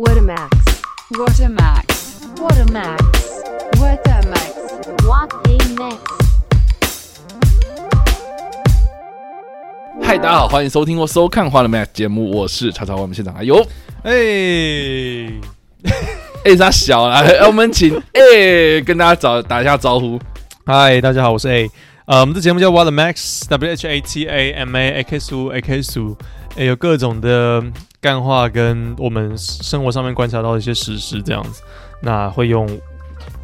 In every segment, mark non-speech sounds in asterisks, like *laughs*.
What a max. What a max. What a max. What a max. What a max！嗨，大家好，欢迎收听或收看《花了 Mac》节目，我是叉叉，我们现场还有哎，哎，他小了，哎我们请哎跟大家早打一下招呼。嗨，大家好，我是 A。呃，我们这节目叫 What the Max，W H A T A M A A K S U A K S U，哎，有各种的干话跟我们生活上面观察到的一些实事这样子。那会用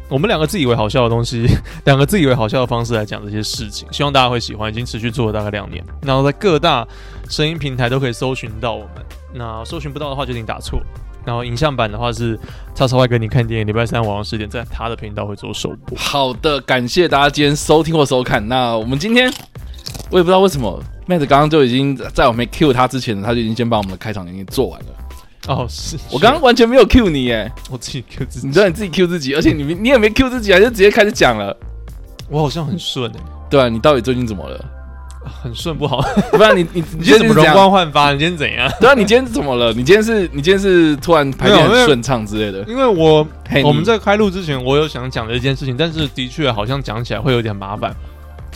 我们两个自以为好笑的东西，两个自以为好笑的方式来讲这些事情，希望大家会喜欢。已经持续做了大概两年，然后在各大声音平台都可以搜寻到我们。那搜寻不到的话，就请打错。然后影像版的话是叉叉 Y 跟你看电影，礼拜三晚上十点在他的频道会做首播。好的，感谢大家今天收听或收看。那我们今天我也不知道为什么，Matt 刚刚就已经在我没 Q 他之前，他就已经先把我们的开场已经做完了。哦，是我刚刚完全没有 Q 你耶，我自己 Q 自己你，知道你自己 Q 自己，而且你你也没 Q 自己啊，就直接开始讲了。我好像很顺哎、对啊，你到底最近怎么了？很顺不好。不然你你 *laughs* 你你今天怎么容光？焕发？你今天怎样？对啊，你今天怎么了？你今天是你今天是突然排练很顺畅之类的？因为我我们在开录之前，我有想讲的一件事情，但是的确好像讲起来会有点麻烦，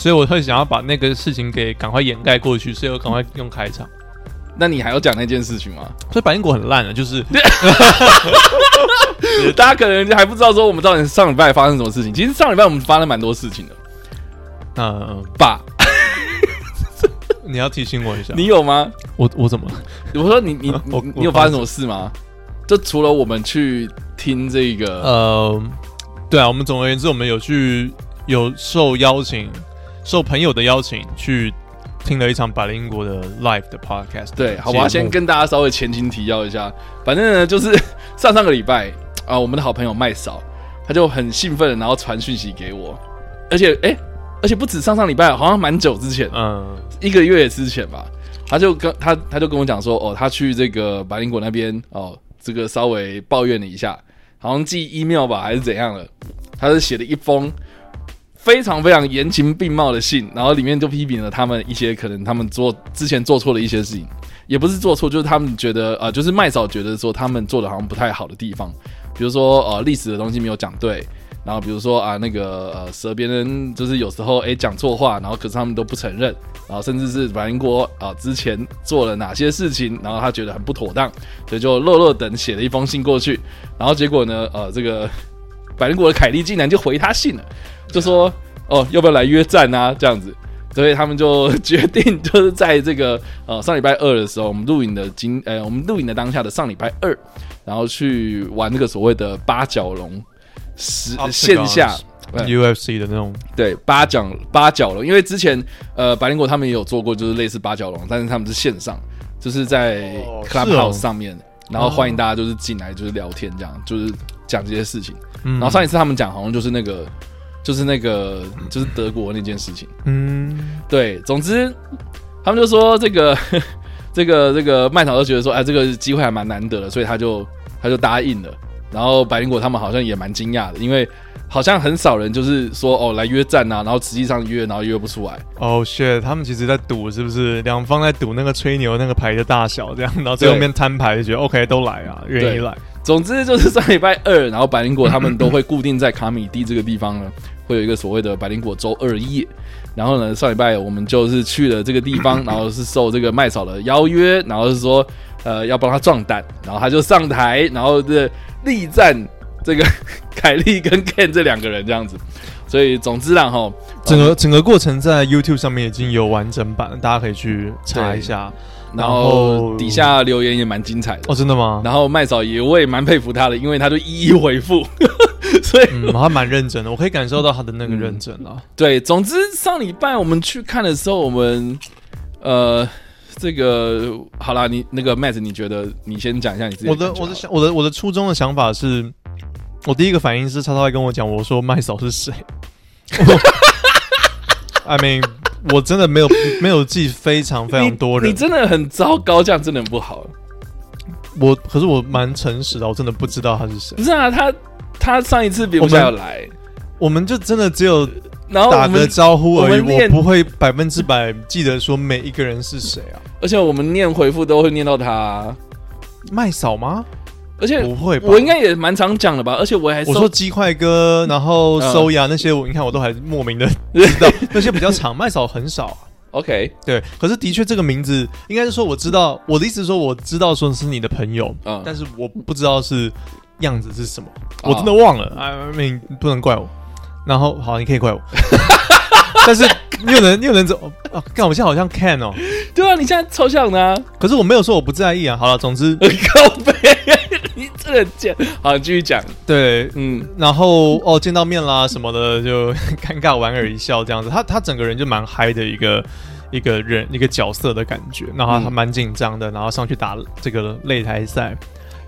所以我会想要把那个事情给赶快掩盖过去，所以我赶快用开场。那你还要讲那件事情吗？所以百灵果很烂啊，就是 *laughs* 大家可能还不知道说我们到底上礼拜发生什么事情。其实上礼拜我们发生蛮多事情的呃，爸？你要提醒我一下。你有吗？我我怎么了？我说你你我你你有发生什么事吗？就除了我们去听这个，呃，对啊，我们总而言之，我们有去有受邀请，受朋友的邀请去听了一场百灵国的 live 的 podcast 对，好吧，先跟大家稍微前情提要一下。反正呢，就是 *laughs* 上上个礼拜啊，我们的好朋友麦嫂，他就很兴奋，然后传讯息给我，而且哎、而且不止上上礼拜，好像蛮久之前，嗯。一个月之前吧，他就跟他他就跟我讲说，哦，他去这个百灵国那边哦，这个稍微抱怨了一下，好像寄 email 吧，还是怎样了，他是写了一封非常非常言情并茂的信，然后里面就批评了他们一些可能他们做之前做错的一些事情，也不是做错，就是他们觉得啊、就是麦嫂觉得说他们做的好像不太好的地方，比如说呃历史的东西没有讲对。然后比如说啊，那个呃，舌边人就是有时候哎讲错话，然后可是他们都不承认，然后甚至是百灵国啊之前做了哪些事情，然后他觉得很不妥当，所以就乐乐等写了一封信过去，然后结果呢，呃，这个百灵果的凯莉竟然就回他信了，就说哦要不要来约战啊这样子，所以他们就决定就是在这个呃上礼拜二的时候，我们录影的今呃我们录影的当下的上礼拜二，然后去玩那个所谓的八角龙实线下。UFC 的那种，对八角八角龙，因为之前呃百灵果他们也有做过，就是类似八角龙，但是他们是线上，就是在哦 Clubhouse 是哦。上面，然后欢迎大家就是进来就是聊天这样，就是讲这些事情。嗯然后上一次他们讲好像就是那个就是那个就是德国那件事情，嗯，对，总之他们就说这个 *laughs* 这个这个麦草都觉得说，哎，这个机会还蛮难得的，所以他就他就答应了。然后百灵果他们好像也蛮惊讶的，因为好像很少人就是说哦来约战啊，然后实际上约然后约不出来。哦、shit，他们其实在赌是不是？两方在赌那个吹牛那个牌的大小，这样，然后最后面摊牌就觉得 OK 都来啊，愿意来。总之就是上礼拜二，然后百灵果他们都会固定在卡米蒂这个地方呢，*laughs* 会有一个所谓的百灵果周二夜。然后呢，上礼拜我们就是去了这个地方，然后是受这个麦嫂的邀约，然后是说呃要帮他壮胆，然后他就上台，然后这力战这个 *laughs* 凯莉跟 Ken 这两个人这样子。所以总之啦哈，整个整个过程在 YouTube 上面已经有完整版了，大家可以去查一下。然然后后底下留言也蛮精彩的。哦，真的吗？然后麦嫂也我也蛮佩服他的，因为他就一一回复，*laughs* 所以嗯，他蛮认真的，我可以感受到他的那个认真啊。对，总之上礼拜我们去看的时候，我们呃，这个好啦，你那个 Matt，你觉得你先讲一下你自己我的我的想我的我的初衷的想法是，我第一个反应是超超会跟我讲，我说麦嫂是谁？*laughs* I mean，我真的没有没有记非常非常多人你，你，真的很糟糕，这样真的很不好。我可是我蛮诚实的，我真的不知道他是谁不。是啊，他他上一次比我们要来，我们就真的只有然后打个招呼而已，我我不会百分之百记得说每一个人是谁啊。而且我们念回复都会念到他啊、麦嫂吗？而且不会吧？我应该也蛮常讲的吧，而且我还我说鸡块哥，然后嗯搜呀那些，我你看我都还莫名的 *laughs* 知道，那些比较长，麦嫂很少啊。OK，对，可是的确这个名字，应该是说我知道，我的意思是说我知道说是你的朋友，嗯，但是我不知道是样子是什么，哦我真的忘了。哎，你不能怪我。然后好，你可以怪我，*laughs* 但是你有人你有人走啊？干，我现在好像 can 哦，对啊，你现在超像的啊，可是我没有说我不在意啊。好了，总之 *laughs* 靠背，你真的贱。好，你继续讲。对，嗯然后哦见到面啦什么的，就尴尬莞尔一笑这样子。他他整个人就蛮嗨的一个一个人一个角色的感觉，然后他嗯蛮紧张的，然后上去打这个擂台赛。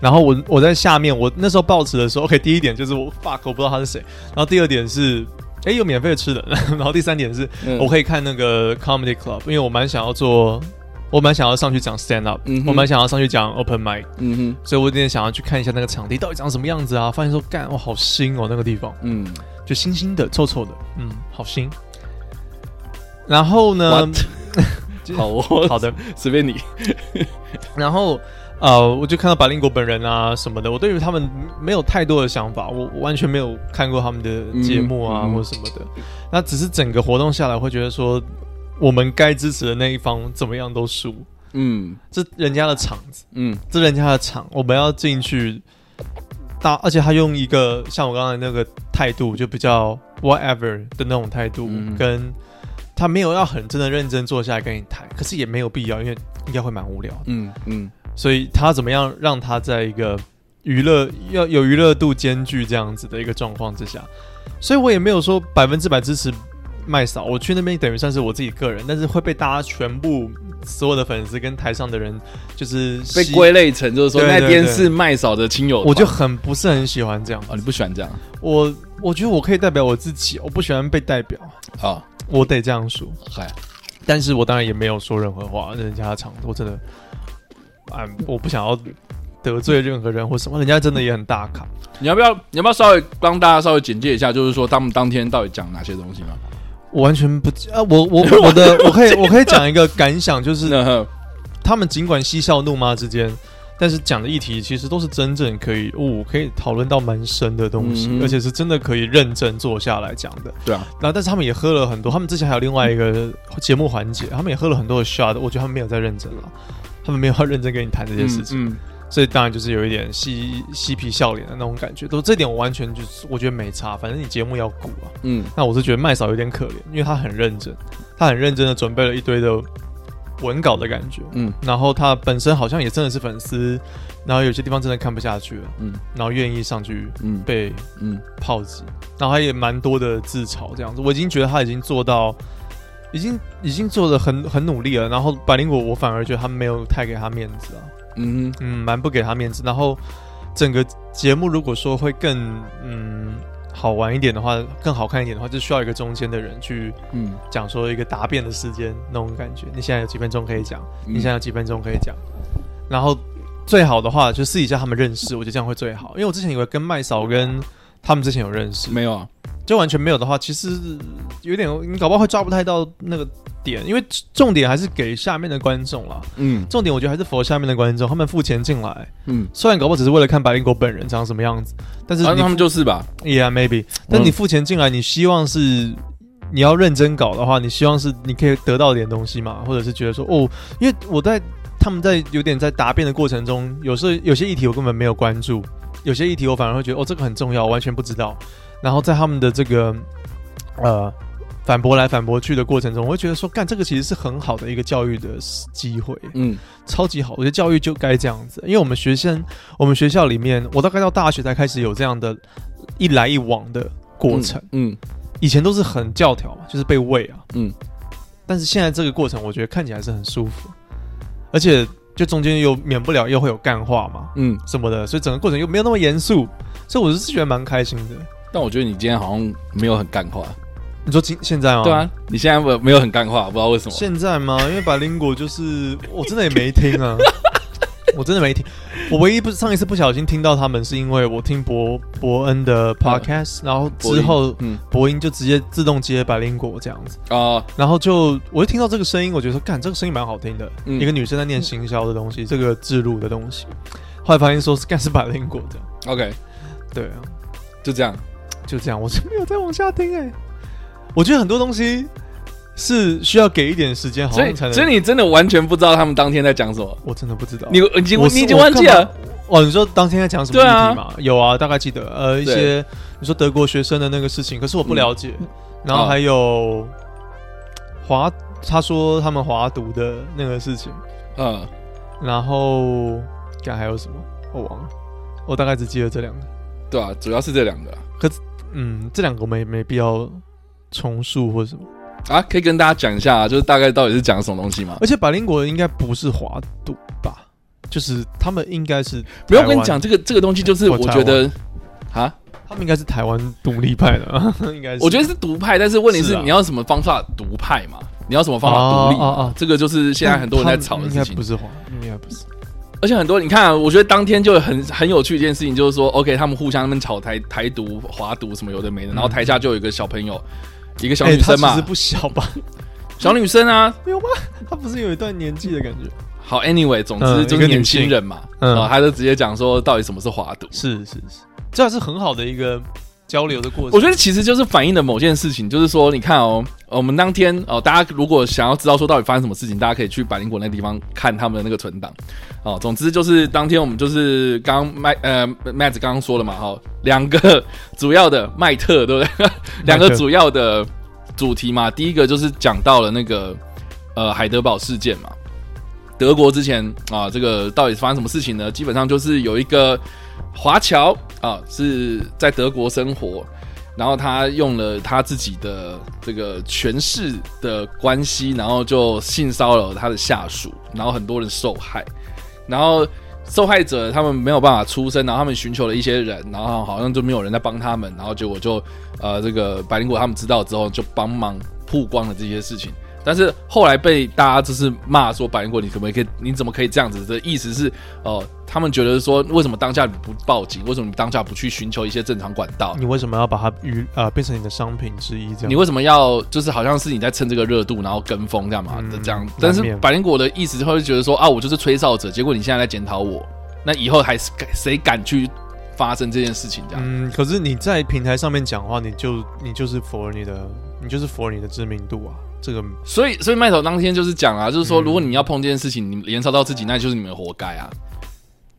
然后我我在下面，我那时候报纸的时候，OK，第一点就是我 fuck 我不知道他是谁，然后第二点是。哎，有免费的吃的，*laughs* 然后第三点是、嗯我可以看那个 comedy club，因为我蛮想要做，我蛮想要上去讲 stand up，、嗯我蛮想要上去讲 open mic，嗯所以我有点想要去看一下那个场地到底长什么样子啊！发现说，干，哇，好新哦，那个地方，嗯，就新新的、臭臭的，嗯，好新。然后呢？*laughs* 好哦，好的，随便你。然后呃，我就看到百灵国本人啊什么的，我对于他们没有太多的想法，我我完全没有看过他们的节目啊、或者什么的。那只是整个活动下来，会觉得说，我们该支持的那一方怎么样都输，嗯这人家的场子。嗯这人家的场，我们要进去大，而且他用一个像我刚才那个态度，就比较 whatever 的那种态度，嗯跟他没有要很真的认真坐下来跟你谈，可是也没有必要，因为应该会蛮无聊的，嗯嗯所以他怎么样让他在一个娱乐要有娱乐度兼具这样子的一个状况之下，所以我也没有说百分之百支持麦嫂，我去那边等于算是我自己个人，但是会被大家全部所有的粉丝跟台上的人就是被归类成就是说那边对是麦嫂的亲友，我就很不是很喜欢这样。哦，你不喜欢这样我我觉得我可以代表我自己，我不喜欢被代表，啊？我得这样说。嗨，但是我当然也没有说任何话，人家的场我真的，啊，我不想要得罪任何人或什么，人家真的也很大咖。你要不要你要不要稍微帮大家稍微简介一下，就是说他们当天到底讲哪些东西吗？我完全不啊，我我我的我可以我可以讲一个感想，就是 *laughs* 他们尽管嬉笑怒骂之间，但是讲的议题其实都是真正可以哦，可以讨论到蛮深的东西，嗯而且是真的可以认真坐下来讲的。对啊，然后，但是他们也喝了很多，他们之前还有另外一个节目环节，他们也喝了很多的 shot，我觉得他们没有在认真了，他们没有要认真跟你谈这件事情，嗯所以当然就是有一点嬉嬉皮笑脸的那种感觉。都这点我完全就是我觉得没差，反正你节目要鼓啊。嗯。那我是觉得麦嫂有点可怜，因为他很认真，他很认真的准备了一堆的文稿的感觉，嗯。然后他本身好像也真的是粉丝，然后有些地方真的看不下去了，嗯。然后愿意上去嗯。被嗯。炮击，然后他也蛮多的自嘲这样子，我已经觉得他已经做到，已经已经做的很很努力了。然后百灵果我反而觉得他没有太给他面子啊，嗯嗯，蛮不给他面子。然后整个节目如果说会更嗯好玩一点的话，更好看一点的话，就需要一个中间的人去嗯讲说一个答辩的时间那种感觉。你现在有几分钟可以讲，嗯你现在有几分钟可以讲，然后最好的话就私底下他们认识，我觉得这样会最好。因为我之前以为跟麦嫂跟他们之前有认识，没有啊，就完全没有的话，其实有点你搞不好会抓不太到那个点，因为重点还是给下面的观众啦。嗯。重点我觉得还是佛下面的观众，他们付钱进来，嗯，虽然搞不好只是为了看白灵果本人长什么样子，但是他们就是吧，Yeah maybe，但你付钱进来，你希望是你要认真搞的话，你希望是你可以得到一点东西嘛，或者是觉得说哦，因为我在他们在有点在答辩的过程中，有时候有些议题我根本没有关注，有些议题我反而会觉得哦这个很重要，我完全不知道。然后在他们的这个呃反驳来反驳去的过程中，我会觉得说干这个其实是很好的一个教育的机会。嗯。超级好，我觉得教育就该这样子，因为我们学生，我们学校里面，我大概到大学才开始有这样的一来一往的过程，嗯以前都是很教条嘛，就是被喂啊，嗯。但是现在这个过程，我觉得看起来是很舒服，而且就中间又免不了又会有干话嘛嗯，什么的，所以整个过程又没有那么严肃，所以我是觉得蛮开心的。但我觉得你今天好像没有很干话，你说今现在吗？对啊，你现在没有没有很干话，不知道为什么。现在吗？因为百灵果就是我真的也没听啊，*laughs* 我真的没听。我唯一不上一次不小心听到他们，是因为我听伯伯恩的 podcast，、然后之后嗯博音就直接自动接百灵果这样子，啊然后就我就听到这个声音，我觉得说，干这个声音蛮好听的，嗯一个女生在念行销的东西，这个制录的东西。后来发现说是干是百灵果的。OK，对啊，就这样。就这样，我是没有再往下听哎、我觉得很多东西是需要给一点时间，好像才能。所以你真的完全不知道他们当天在讲什么，我真的不知道，你已经你已经忘记了。。哦，你说当天在讲什么议对啊题嘛？有啊，大概记得。呃，一些你说德国学生的那个事情，可是我不了解。然后哦还有华，他说他们华读的那个事情，嗯，然后看还有什么，我忘了。我大概只记得这两个。对啊，主要是这两个啊嗯，这两个我没没必要重述或者什么。啊，可以跟大家讲一下啊，就是大概到底是讲什么东西吗？而且百灵果应该不是华都吧？就是他们应该是没有，我台湾跟你讲，，这个这个东西就是我觉得啊，他们应该是台湾独立派的，*laughs* 应该是。我觉得是独派，但是问题是你要什么方法独派嘛？你要什么方法独立嘛？哦哦哦这个就是现在很多人在吵的事情应该不。是华，应该不是。而且很多你看、啊，我觉得当天就很很有趣一件事情，就是说，OK，他们互相那边吵台台独、华独什么有的没的，然后台下就有一个小朋友，一个小女生其实不小吧？小女生啊。没有吗？她不是有一段年纪的感觉？好，Anyway，总之嗯就是年轻人嘛，嗯啊，他就直接讲说，到底什么是华独？是是是，这是很好的一个交流的过程。我觉得其实就是反映了某件事情，就是说，你看哦，我们当天哦，大家如果想要知道说到底发生什么事情，大家可以去百灵果那地方看他们的那个存档。哦，总之就是当天我们就是刚麦呃麦子刚刚说了嘛，哈、哦，两个主要的麦特对不对？两个主要的主题嘛，第一个就是讲到了那个呃海德堡事件嘛。德国之前啊，这个到底发生什么事情呢？基本上就是有一个华侨啊，是在德国生活，然后他用了他自己的这个权势的关系，然后就性骚扰他的下属，然后很多人受害，然后受害者他们没有办法出声，然后他们寻求了一些人，然后好像就没有人在帮他们，然后结果就呃这个白灵果他们知道之后就帮忙曝光了这些事情。但是后来被大家就是骂说百灵果，你可不可以？你怎么可以这样子？的意思是，哦、他们觉得说，为什么当下你不报警？为什么你当下不去寻求一些正常管道？你为什么要把它娱呃变成你的商品之一？这样你为什么要就是好像是你在趁这个热度，然后跟风这样嘛嗯的这样？但是百灵果的意思就会觉得说啊，我就是吹哨者，结果你现在在检讨我，那以后还是谁敢去发生这件事情？这样，嗯，可是你在平台上面讲话，你就你就是否认你的，你就是否认你的知名度啊。这个所以所以麦头当天就是讲啊，就是说嗯如果你要碰这件事情，你连烧到自己，那就是你们活该啊。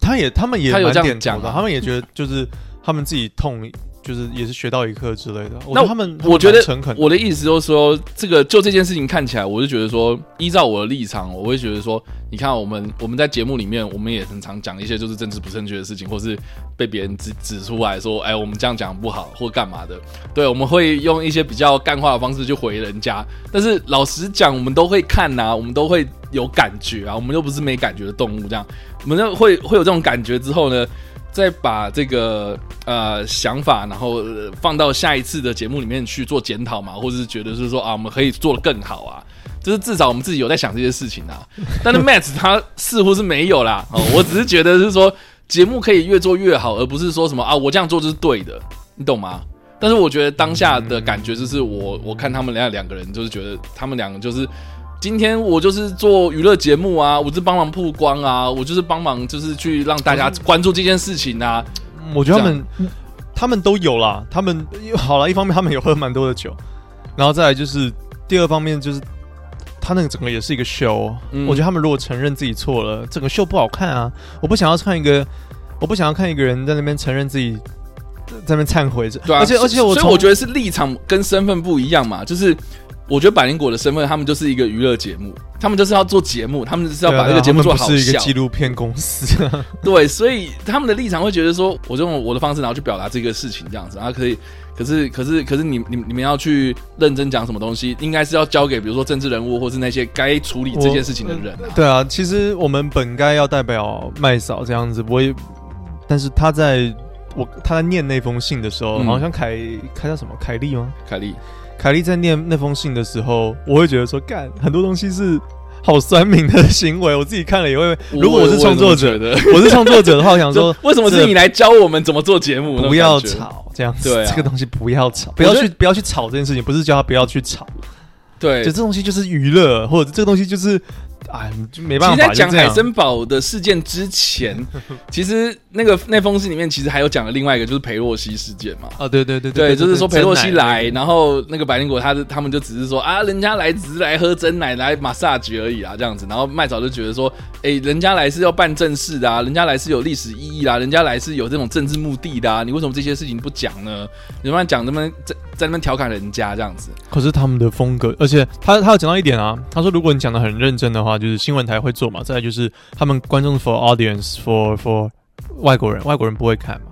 他也他们也他有这样讲啊他们也觉得就是他们自己痛，就是也是学到一课之类的。那他们我觉得诚恳，我的意思就是说，这个就这件事情看起来，我就觉得说，依照我的立场，我会觉得说，你看我们我们在节目里面，我们也很常讲一些就是政治不正确的事情，或是被别人指指出来说，哎，我们这样讲不好或干嘛的。对，我们会用一些比较干话的方式去回人家。但是老实讲，我们都会看呐、我们都会有感觉啊，我们又不是没感觉的动物，这样我们就会会有这种感觉之后呢，再把这个呃想法，然后、呃放到下一次的节目里面去做检讨嘛，或者是觉得是说啊，我们可以做的更好啊。就是至少我们自己有在想这些事情啊，*laughs* 但是 Matt 他似乎是没有啦。哦，我只是觉得是说节目可以越做越好，而不是说什么啊，我这样做就是对的，你懂吗？但是我觉得当下的感觉就是我我看他们俩两个人，就是觉得他们两个就是今天我就是做娱乐节目啊，我是帮忙曝光啊，我就是帮忙就是去让大家关注这件事情啊。我觉得他们他们都有啦，他们好了，一方面他们有喝蛮多的酒，然后再来就是第二方面就是他那个整个也是一个秀。嗯我觉得他们如果承认自己错了，整个秀不好看啊！我不想要看一个，我不想要看一个人在那边承认自己在那边忏悔着，对啊，而且而且我所以我觉得是立场跟身份不一样嘛，就是。我觉得百灵果的身份，他们就是一个娱乐节目，他们就是要做节目，他们就是要把这个节目做好是一个纪录片公司，*laughs* 对，所以他们的立场会觉得说，我就用我的方式，然后去表达这个事情这样子，然后可以，可是，可是，可是你你你们要去认真讲什么东西，应该是要交给比如说政治人物，或是那些该处理这件事情的人啊。对啊，其实我们本该要代表麦嫂这样子，我也，但是他在我他在念那封信的时候，嗯。好像凯凯叫什么？凯莉吗？凯莉，凯莉在念那封信的时候，我会觉得说，干很多东西是好酸民的行为，我自己看了也会。如果我是创作者，的，我是创作者的话，我想说 *laughs* 为什么是你来教我们怎么做节目？不要，吵这样子，对啊。这个东西不要吵，不要去不要去吵这件事情，不是叫他不要去吵，对。就这东西就是娱乐，或者这个东西就是哎，就没办法，其实，在讲海森堡的事件之前，其实那个那封信里面其实还有讲了另外一个，就是裴洛西事件嘛。啊，对对对对，就是说裴洛西来，然后那个白灵果他他们就只是说啊，人家来只是来喝真奶来 massage 而已啊，这样子。然后麦嫂就觉得说，哎，人家来是要办正事的啊，人家来是有历史意义啦，人家来是有这种政治目的的啊，你为什么这些事情不讲呢？你慢慢讲，那么在在那边调侃人家这样子。可是他们的风格，而且他他有讲到一点啊，他说如果你讲的很认真的话，就是新闻台会做嘛，再来就是他们观众 for audience for for 外国人，外国人不会看嘛，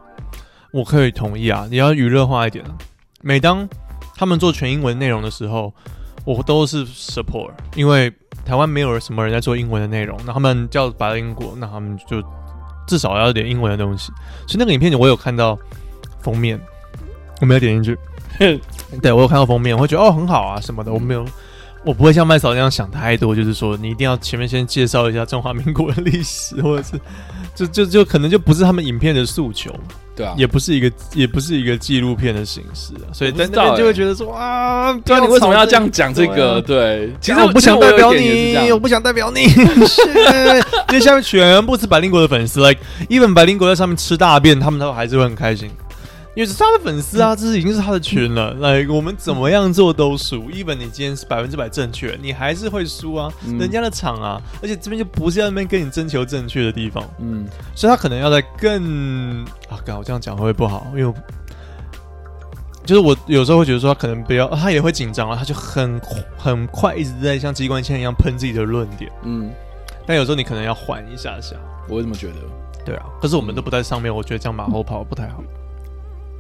我可以同意啊，你要娱乐化一点啊。每当他们做全英文内容的时候，我都是 support，因为台湾没有什么人在做英文的内容，那他们叫白英国，那他们就至少要点英文的东西。所以那个影片我有看到封面，我没有点进去。*laughs* 对我有看到封面，我会觉得哦很好啊什么的，我没有，我不会像麦嫂那样想太多，就是说你一定要前面先介绍一下中华民国的历史，或者是 *laughs* 就就就可能就不是他们影片的诉求，对啊，也不是一个也不是一个纪录片的形式啊，所以我不知道在那边就会欸觉得说啊，对啊，你为什么要这样讲这个？啊。对，其实我不想代表你，我不想代表你，*laughs* 是。因为下面全部是百灵国的粉丝，like even 百灵国在上面吃大便，他们都还是会很开心。因为是他的粉丝啊，这是已经是他的群了。来，我们怎么样做都输，even 你今天是百分之百正确，你还是会输啊，嗯人家的场啊，而且这边就不是在那边跟你征求正确的地方，嗯，所以他可能要在更啊，刚我这样讲会不会不好？因为就是我有时候会觉得说他可能不要，他也会紧张啊，他就很很快一直在像机关枪一样喷自己的论点，嗯，但有时候你可能要缓一下下。我会这么觉得。对啊，可是我们都不在上面，我觉得这样马后炮不太好。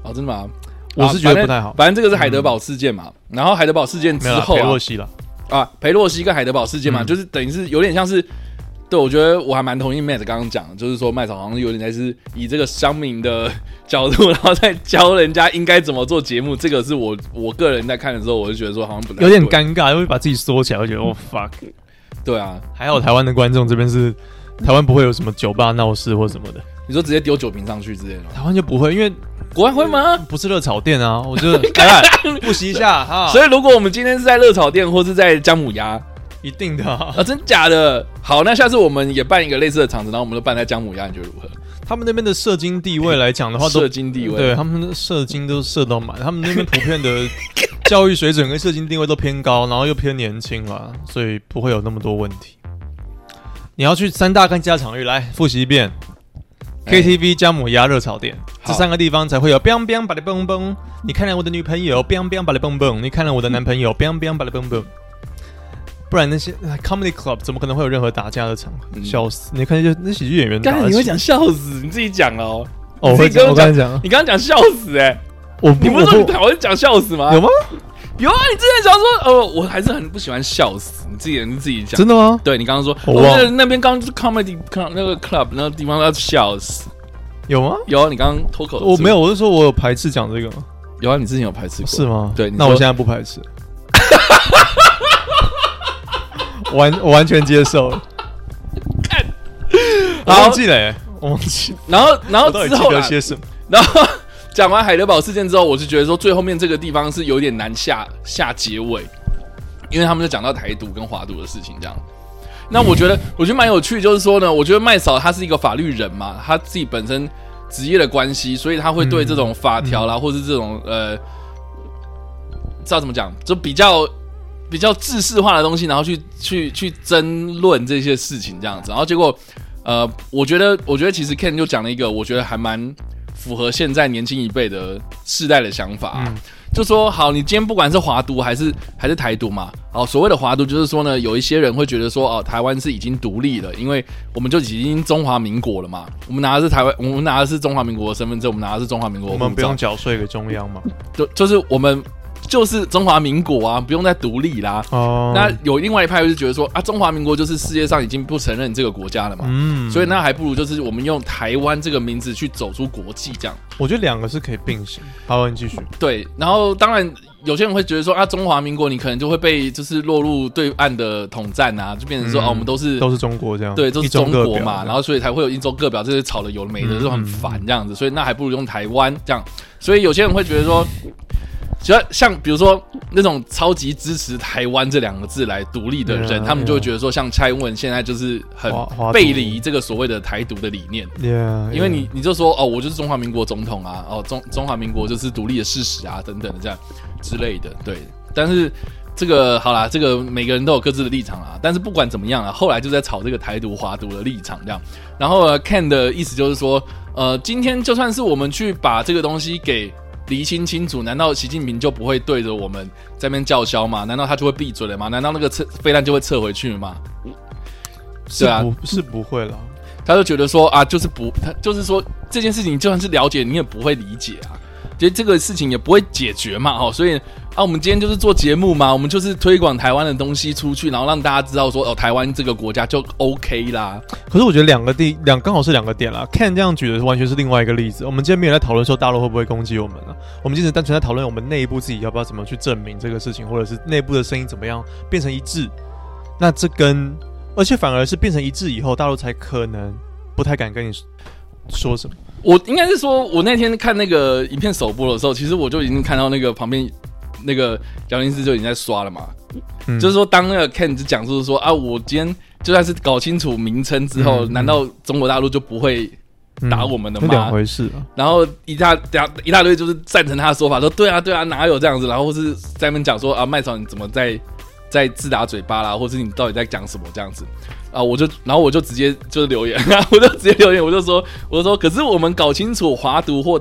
哦，真的吗？我是觉得不太好。啊反正这个是海德堡事件嘛，然后海德堡事件之后啊裴洛西了，啊，裴洛西跟海德堡事件嘛，嗯。就是等于是有点像是，对我觉得我还蛮同意 Matt 刚刚讲的，就是说麦草好像有点在是以这个乡民的角度，然后再教人家应该怎么做节目。这个是我我个人在看的时候，我就觉得说好像不太有点，尴尬，会把自己缩起来，会觉得哦 fuck。对啊，还好台湾的观众这边是台湾不会有什么酒吧闹事或什么的，你说直接丢酒瓶上去之类的吗，台湾就不会，因为国外会吗？不是热炒店啊，*laughs* 我觉得来来复习一下哈，所以如果我们今天是在热炒店或是在姜母鸭一定的啊、啊，真假的？好，那下次我们也办一个类似的场子，然后我们都办在姜母鸭，你觉得如何？他们那边的社经地位来讲的话，都社经地位，对他们的社经都社到满，他们那边普遍的教育水准跟社经地位都偏高，然后又偏年轻啦，所以不会有那么多问题。你要去三大跟家场域来复习一遍哎，KTV、加母鸭、热炒店这三个地方才会有 biang biang 把你蹦蹦。你看了我的女朋友 biang biang 把你蹦蹦，你看了我的男朋友 biang biang 把你蹦蹦。不然那些呃 comedy club 怎么可能会有任何打架的场合？嗯笑死！你看那些那喜剧演员打得起，刚才你会讲笑死，你自己讲哦。哦，我会讲，你自己跟讲你讲，你刚刚讲笑死哎、我你不是说我你讨厌讲笑死吗？有吗？有啊，你之前讲说，呃，我还是很不喜欢笑死，你自己你自己讲。真的吗？对你刚刚说，我忘了我记得那边刚刚就是 comedy club 那个 club 那个地方要笑死。有吗？有啊，你刚刚脱口，我没有，我是说我有排斥讲这个吗？有啊，你之前有排斥过是？吗？对那我现在不排斥，我 *laughs* 完我完全接受。*laughs* 我好忘记了欸，我忘记，然后然后之后啦得些什么？然后讲完海德堡事件之后，我是觉得说最后面这个地方是有点难下下结尾，因为他们就讲到台独跟华独的事情这样。那我觉得我觉得蛮有趣，就是说呢，我觉得麦嫂他是一个法律人嘛，他自己本身职业的关系，所以他会对这种法条啦，或是这种呃，知道怎么讲，就比较比较制式化的东西，然后去去去争论这些事情这样子，然后结果呃，我觉得我觉得其实 Ken 就讲了一个我觉得还蛮符合现在年轻一辈的世代的想法啊、嗯。就说好，你今天不管是华独还是还是台独嘛，好，所谓的华独就是说呢，有一些人会觉得说，哦，台湾是已经独立了，因为我们就已经中华民国了嘛，我们拿的是台湾，我们拿的是中华民国的身份证，我们拿的是中华民国的，我们不用缴税给中央嘛？就就是我们就是中华民国啊，不用再独立啦。哦，那有另外一派就是觉得说啊，中华民国就是世界上已经不承认这个国家了嘛，嗯所以那还不如就是我们用台湾这个名字去走出国际这样。我觉得两个是可以并行。好，你继续。对，然后当然有些人会觉得说啊，中华民国你可能就会被就是落入对岸的统战啊，就变成说嗯哦，我们都是都是中国这样，对，都是中国嘛，然后所以才会有一中各表，这些吵的有的没的，嗯就很烦这样子，所以那还不如用台湾这样。所以有些人会觉得说，就要像比如说那种超级支持台湾这两个字来独立的人，Yeah, 他们就会觉得说，像蔡英文现在就是很背离这个所谓的台独的理念。Yeah，因为你你就说哦，我就是中华民国总统啊，哦中中华民国就是独立的事实啊，等等的这样之类的，对。但是这个好啦，这个每个人都有各自的立场啦。但是不管怎么样啊，后来就在炒这个台独华独的立场这样。然后呢，Ken 的意思就是说，呃，今天就算是我们去把这个东西给厘清清楚，难道习近平就不会对着我们在那边叫嚣吗？难道他就会闭嘴了吗？难道那个撤飞弹就会撤回去吗？是啊不是不会了。他就觉得说啊，就是不，他就是说这件事情就算是了解，你也不会理解啊，觉得这个事情也不会解决嘛，哦，所以啊，我们今天就是做节目嘛，我们就是推广台湾的东西出去，然后让大家知道说哦，台湾这个国家就 OK 啦，可是我觉得两个地两刚好是两个点啦。看这样举的完全是另外一个例子。我们今天没有在讨论说大陆会不会攻击我们啊，我们今天单纯在讨论我们内部自己要不要怎么去证明这个事情，或者是内部的声音怎么样变成一致。那这跟而且反而是变成一致以后，大陆才可能不太敢跟你说什么。我应该是说，我那天看那个影片首播的时候，其实我就已经看到那个旁边那个姚林斯就已经在刷了嘛，嗯就是说当那个 Ken 就讲述说啊，我今天就算是搞清楚名称之后，难道中国大陆就不会打我们的吗那两？回事啊。然后一大大一大堆就是赞成他的说法，说对啊对啊，哪有这样子？然后或是在那边讲说啊，麦草你怎么在在自打嘴巴啦，或者你到底在讲什么这样子啊？我就然后我就直接就是留言，*laughs* 我就直接留言，我就说我就说，可是我们搞清楚华独或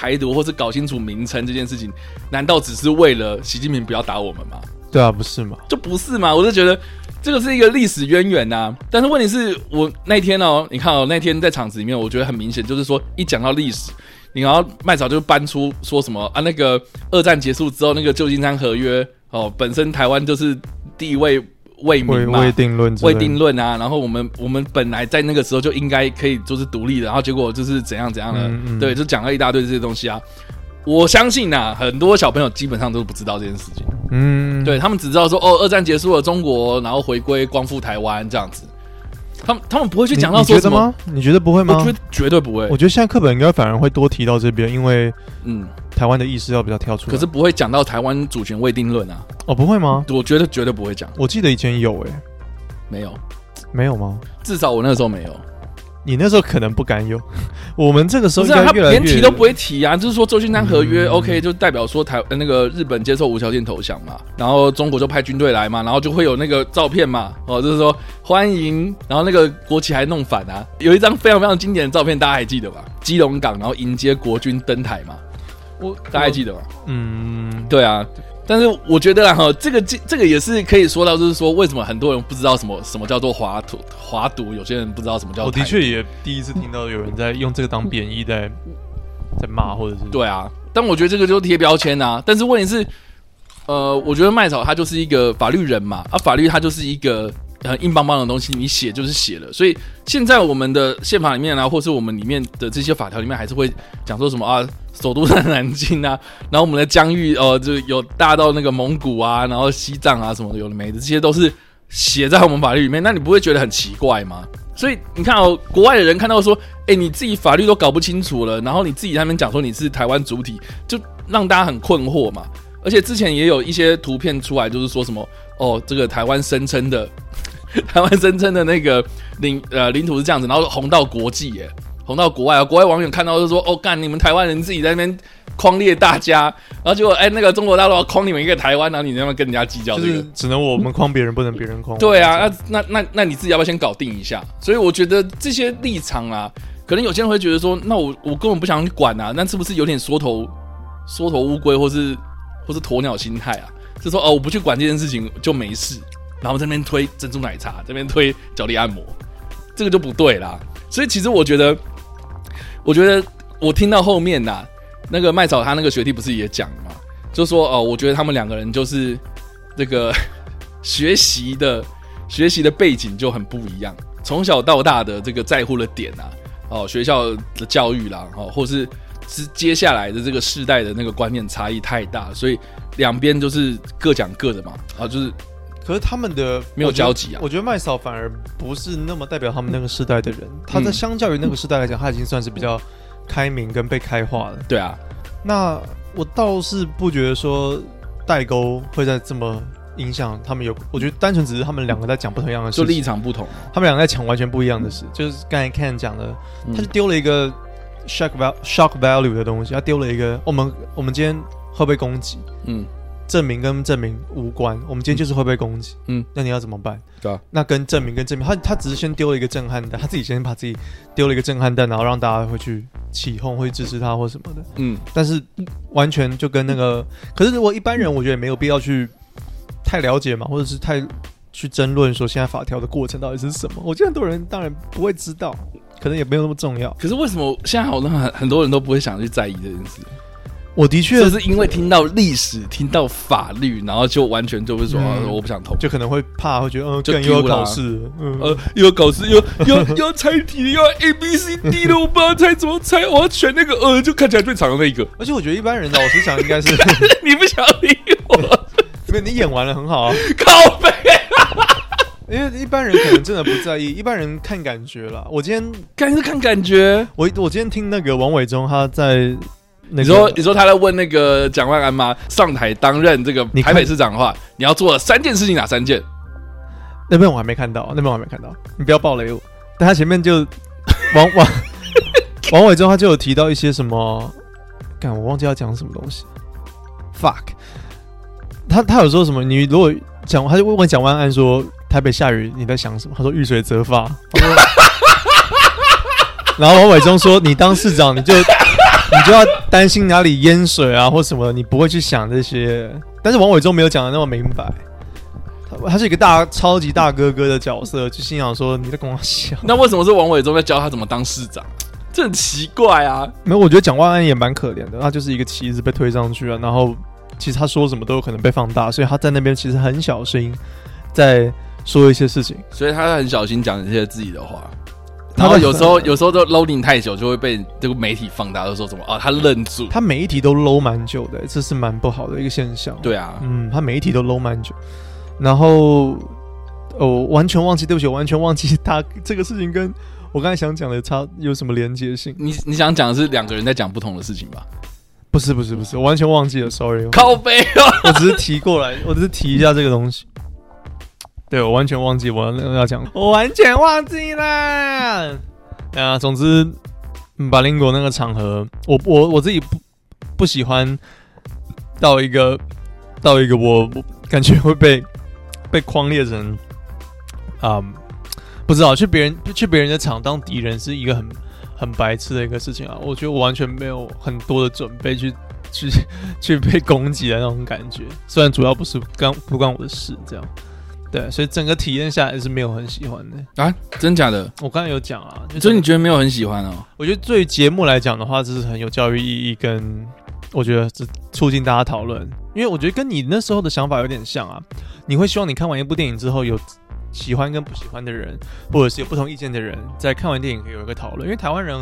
台独，或是搞清楚名称这件事情，难道只是为了习近平不要打我们吗？对啊，不是嘛？就不是嘛？我就觉得这个是一个历史渊源呐、但是问题是我那天哦，你看哦，那天在场子里面，我觉得很明显，就是说一讲到历史，你然后麦草就搬出说什么啊，那个二战结束之后，那个旧金山合约哦，本身台湾就是地位未未明嘛，未定论未，定论啊，然后我们我们本来在那个时候就应该可以就是独立的，然后结果就是怎样怎样的，嗯嗯。对，就讲了一大堆这些东西啊。我相信呐、很多小朋友基本上都不知道这件事情。嗯，对他们只知道说哦，二战结束了，中国然后回归光复台湾这样子，他们他们不会去讲到说什么你觉得吗？？你觉得不会吗？我觉得绝对不会我，觉得现在课本应该反而会多提到这边，因为嗯，台湾的意识要比较跳出来。可是不会讲到台湾主权未定论啊，哦，不会吗？我觉得绝对不会讲，我记得以前有诶、没有，没有吗？至少我那个时候没有，你那时候可能不敢有，*laughs* 我们这个时候不是啊，他应该越来越连提都不会提啊，就是说周金山合约、嗯 OK 就代表说台呃那个日本接受无条件投降嘛，然后中国就派军队来嘛，然后就会有那个照片嘛，哦，就是说欢迎，然后那个国旗还弄反啊，有一张非常非常经典的照片，大家还记得吧？基隆港然后迎接国军登台嘛，我大家还记得吗？嗯，对啊，但是我觉得啦哈，这个这这个也是可以说到，就是说为什么很多人不知道什么什么叫做华图华赌，有些人不知道什么叫我的确也第一次听到有人在用这个当贬义在在骂，或者是对啊，但我觉得这个就是贴标签啊。但是问题是，呃，我觉得麦草他就是一个法律人嘛，啊，法律他就是一个呃硬邦邦的东西，你写就是写了。所以现在我们的宪法里面啊，或是我们里面的这些法条里面，还是会讲说什么啊，首都在南京啊，然后我们的疆域哦、呃，就有大到那个蒙古啊，然后西藏啊什么的，有的没的，这些都是写在我们法律里面。那你不会觉得很奇怪吗？所以你看哦，国外的人看到说，哎，你自己法律都搞不清楚了，然后你自己在那边讲说你是台湾主体，就让大家很困惑嘛。而且之前也有一些图片出来，就是说什么哦，这个台湾声称的台湾声称的那个领呃领土是这样子，然后红到国际耶，红到国外啊，国外网友看到就说哦，干你们台湾人自己在那边框列大家，然后结果哎那个中国大陆要框你们一个台湾，然后你在那边跟人家计较这个。就是只能我们框别人，不能别人框。*laughs* 对啊，那那那那你自己要不要先搞定一下？所以我觉得这些立场啊，可能有些人会觉得说，那我我根本不想去管啊，那是不是有点缩头缩头乌龟，或是或是鸵鸟心态啊？就说哦，我不去管这件事情就没事，然后这边推珍珠奶茶，这边推脚底按摩，这个就不对啦。所以其实我觉得，我觉得我听到后面呐、那个麦草他那个学弟不是也讲嘛，就说哦，我觉得他们两个人就是这个学习的学习的背景就很不一样，从小到大的这个在乎的点啊，哦，学校的教育啦，哦，或是是接下来的这个世代的那个观念差异太大，所以两边就是各讲各的嘛，啊，就是可是他们的没有交集啊。我觉得麦嫂反而不是那么代表他们那个时代的人，他在嗯。相较于那个时代来讲，他已经算是比较开明跟被开化了。对啊，那我倒是不觉得说代沟会在这么影响他们有，我觉得单纯只是他们两个在讲不同样的事就，立场不同。他们两个在讲完全不一样的事，就是刚才 Ken 讲的，嗯。他就丢了一个 shock val shock value 的东西，他丢了一个我们我们今天会被攻击，嗯，证明跟证明无关，我们今天就是会被攻击，嗯，那你要怎么办？对啊，那跟证明跟证明，他他只是先丢了一个震撼弹，他自己先把自己丢了一个震撼弹，然后让大家会去起哄，会支持他或什么的，嗯，但是完全就跟那个，可是如果一般人，我觉得也没有必要去太了解嘛，或者是太去争论说现在法条的过程到底是什么。我觉得很多人当然不会知道，可能也没有那么重要。可是为什么现在好像很很多人都不会想去在意这件事？我的确就是因为听到历史、听到法律，然后就完全就会说、嗯啊我不想投。就可能会怕，会觉得嗯，就更又要考试，嗯，呃，又要考试，又又又要猜题，又要 A B C D 的，我不知道猜怎么猜，我要选那个呃，就看起来最长的那一个。而且我觉得一般人老实讲应该是，*laughs* 你不想理我，*laughs* 因为你演完了很好啊，靠背。*laughs* 因为一般人可能真的不在意，一般人看感觉啦。我今天干是看感觉。我我今天听那个王伟忠他在那个你说你说他在问那个蒋万安吗？上台担任这个你台北市长的话，你要做的三件事情哪三件？那边我还没看到，那边我还没看到，你不要暴雷我。但他前面就 *laughs* 王王 *laughs* 王伟忠他就有提到一些什么，干我忘记要讲什么东西，fuck，他他有说什么？你如果讲，他就问问蒋万安说台北下雨你在想什么？他说遇水则发。*laughs* 然后王伟忠说你当市长你就你就要担心哪里淹水啊或什么，你不会去想这些。但是王伟忠没有讲的那么明白。他他是一个大超级大哥哥的角色，就心想说你在跟我笑。那为什么是王伟忠在教他怎么当市长？这很奇怪啊！没有，我觉得蒋万安也蛮可怜的，他就是一个旗子被推上去了，然后其实他说什么都有可能被放大，所以他在那边其实很小心在说一些事情。所以他很小心讲一些自己的话。然后有时候 *laughs* 有时候都 loading 太久，就会被这个媒体放大，就说什么啊，他愣住。他每一题都 low 蛮久的，这是蛮不好的一个现象。，对啊，嗯，他每一题都 low 蛮久，然后哦，我完全忘记，对不起，我完全忘记他这个事情跟我刚才想讲的差有什么连接性？你你想讲的是两个人在讲不同的事情吧？不是，不是，不是，我完全忘记了，sorry。靠背哦，我只是提过来，我只是提一下这个东西。对，我完全忘记我要要讲，我完全忘记啦。啊，总之，嗯巴林国那个场合，我我我自己不不喜欢到一个到一个我我感觉会被被框列成，啊、不知道去别人去别人的场当敌人是一个很很白痴的一个事情啊。我觉得我完全没有很多的准备去去去被攻击的那种感觉，虽然主要不是干不关我的事，这样。对，所以整个体验下来是没有很喜欢的。啊，真假的？我刚才有讲啊，就所以你觉得没有很喜欢哦？我觉得对于节目来讲的话，这是很有教育意义，跟我觉得这促进大家讨论。因为我觉得跟你那时候的想法有点像啊，你会希望你看完一部电影之后有喜欢跟不喜欢的人，或者是有不同意见的人，在看完电影可以有一个讨论。因为台湾人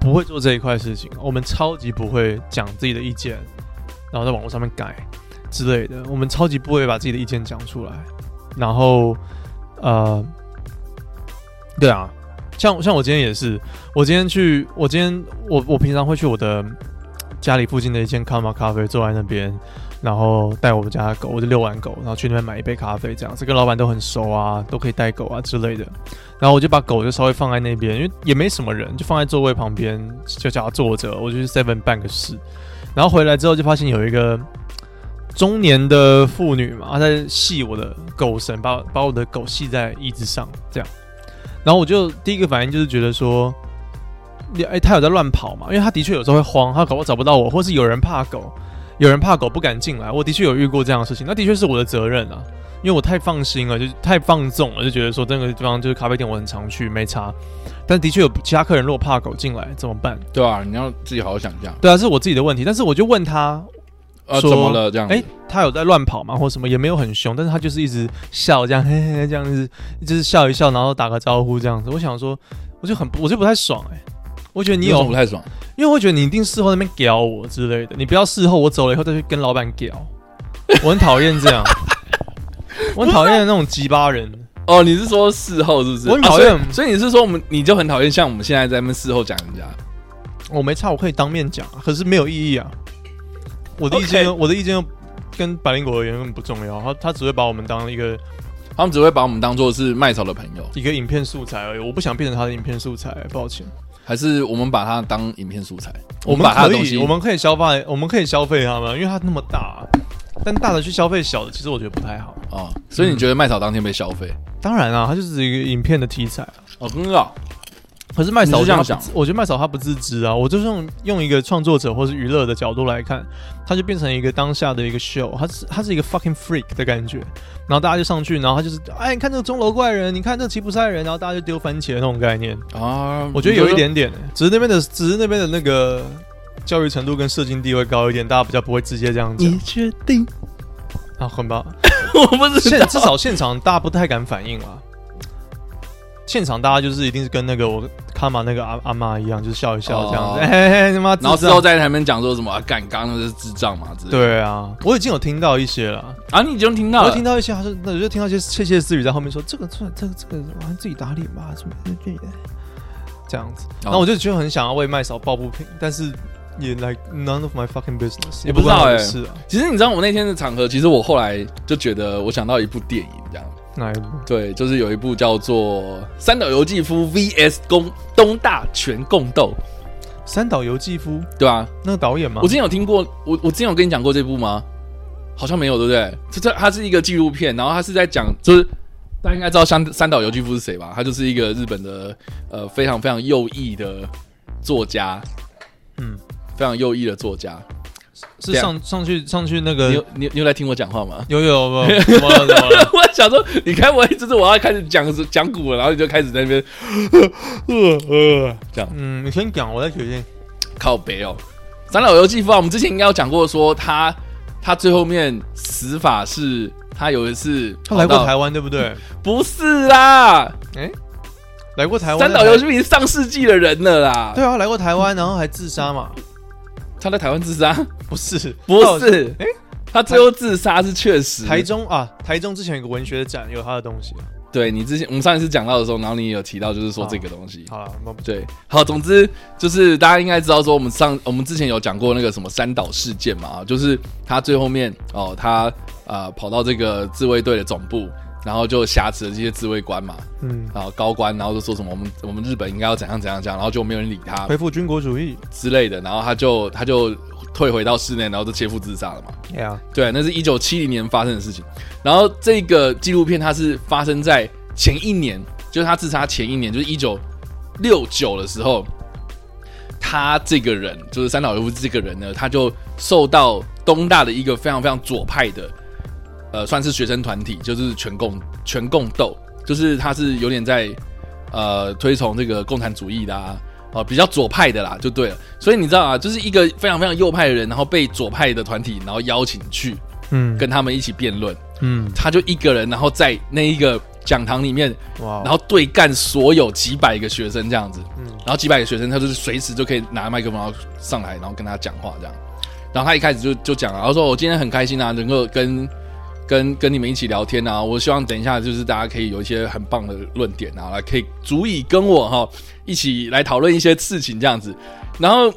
不会做这一块事情，我们超级不会讲自己的意见，然后在网络上面改之类的，我们超级不会把自己的意见讲出来。然后，呃，对啊，像像我今天也是，我今天去，我今天我我平常会去我的家里附近的一间康马咖啡，坐在那边，然后带我们家狗，我就遛完狗，然后去那边买一杯咖啡，这样子跟老板都很熟啊，都可以带狗啊之类的。然后我就把狗就稍微放在那边，因为也没什么人，就放在座位旁边，就叫它坐着。我就去 Seven 办个事，然后回来之后就发现有一个中年的妇女嘛，她在系我的狗绳，把把我的狗系在椅子上，这样。然后我就第一个反应就是觉得说，你哎，他有在乱跑嘛？因为他的确有时候会慌，他搞不好找不到我，或是有人怕狗，有人怕狗不敢进来。我的确有遇过这样的事情，那的确是我的责任啊，因为我太放心了，就太放纵了，就觉得说这个地方就是咖啡店，我很常去，没差。但的确有其他客人如果怕狗进来怎么办？对啊，你要自己好好想一下。对啊，是我自己的问题。但是我就问他，呃，怎么了？这样子？哎、他有在乱跑吗，或什么？也没有很凶，但是他就是一直笑，这样嘿嘿嘿这样子，就是笑一笑，然后打个招呼这样子。我想说，我就很我就不太爽哎、我觉得你有不太爽？因为我觉得你一定事后那边屌我之类的，你不要事后我走了以后再去跟老板屌，我很讨厌这样，*laughs* 我很讨厌那种鸡巴人。哦，你是说事后是不是？我很讨厌啊所以你是说我们你就很讨厌像我们现在在那边事后讲人家？我没差，我可以当面讲，可是没有意义啊。我的意见我的意见跟百灵果而言根本不重要，他他只会把我们当一个他们只会把我们当做是麦草的朋友，一个影片素材而已。我不想变成他的影片素材，抱歉。还是我们把它当影片素材？我们可以，把它的东西，我们可以消费，我们可以消费他们，因为它那么大，但大的去消费小的，其实我觉得不太好。哦，所以你觉得麦草当天被消费？当然啊，它就是一个影片的题材啊。哦，很好，可是麦你嫂是这样想我觉得麦嫂她不自知啊。我就是用用一个创作者或是娱乐的角度来看，他就变成一个当下的一个 show，他是他是一个 fucking freak 的感觉。然后大家就上去，然后他就是哎，你看这个钟楼怪人，你看这个吉普赛人，然后大家就丢番茄那种概念。啊，我觉得有一点点、只是那边的只是那边的那个教育程度跟社经地位高一点，大家比较不会直接这样讲你确定？啊，很棒。*laughs* 我不知道，现至少现场大家不太敢反应啊。现场大家就是一定是跟那个我卡玛那个阿阿妈一样，就是笑一笑这样子，哦 *laughs* 嘿嘿，然后之后在台面讲说什么啊，干，刚是智障嘛之类的。对啊，我已经有听到一些了，啊，你已经听到了，我听到一些，他说，那我就听到一些窃窃私语在后面说，这个这个这个这个，我自己打脸吧，什么这样子，然后我就觉得很想要为麦嫂抱不平，但是也 like none of my fucking business，也不知道欸关我的事啊，其实你知道我那天的场合，其实我后来就觉得，我想到一部电影这样。哪一部？对，就是有一部叫做《三岛由纪夫 VS 公东大全共斗》，三岛由纪夫对吧、那个导演吗？我之前有听过，我我之前有跟你讲过这部吗？好像没有，对不对？这这它是一个纪录片，然后它是在讲，就是大家应该知道三三岛由纪夫是谁吧？他就是一个日本的呃非常非常右翼的作家，嗯，非常右翼的作家。是上上去上去那个你有你有你有来听我讲话吗？有有有 *laughs* 怎么了怎么了？我想说，你看我就是我要开始讲 *laughs* 讲古了，然后你就开始在那边，呃呃，这样嗯，你先讲，我再决定。靠北哦。三岛由纪夫啊，我们之前应该有讲过，说他他最后面死法是，他有一次他来过台湾对不对？*laughs* 不是啦，来过台湾。三岛由纪夫已经上世纪的人了啦。对啊，来过台湾，然后还自杀嘛？他在台湾自杀，*laughs* 不是，不是，诶他最后自杀是确实。台中啊，台中之前有个文学展，有他的东西。对你之前我们上一次讲到的时候，然后你也有提到，就是说这个东西。好了，那不对，好，总之就是大家应该知道说，我们上我们之前有讲过那个什么三岛事件嘛，就是他最后面哦，他呃跑到这个自卫队的总部，然后就挟持了这些自卫官嘛，嗯，然后高官，然后就说什么我们我们日本应该要怎样怎样怎样，然后就没有人理他恢复军国主义。之类的，然后他就他就退回到室内，然后就切腹自杀了嘛。对啊，对，那是一九七零年发生的事情。然后这个纪录片它是发生在前一年，就是他自杀前一年，就是一九六九的时候，他这个人就是三岛由夫这个人呢，他就受到东大的一个非常非常左派的，呃，算是学生团体，就是全共全共斗，就是他是有点在呃推崇这个共产主义的啊。哦，比较左派的啦，就对了。所以你知道啊，就是一个非常非常右派的人，然后被左派的团体然后邀请去嗯，跟他们一起辩论，嗯，他就一个人，然后在那一个讲堂里面，哇，然后对干所有几百个学生这样子，嗯然后几百个学生他就是随时就可以拿麦克风然后上来，然后跟他讲话这样。然后他一开始就就讲了，然后说我今天很开心啊，能够跟跟跟你们一起聊天啊，我希望等一下就是大家可以有一些很棒的论点啊，来可以足以跟我哈一起来讨论一些事情这样子。然后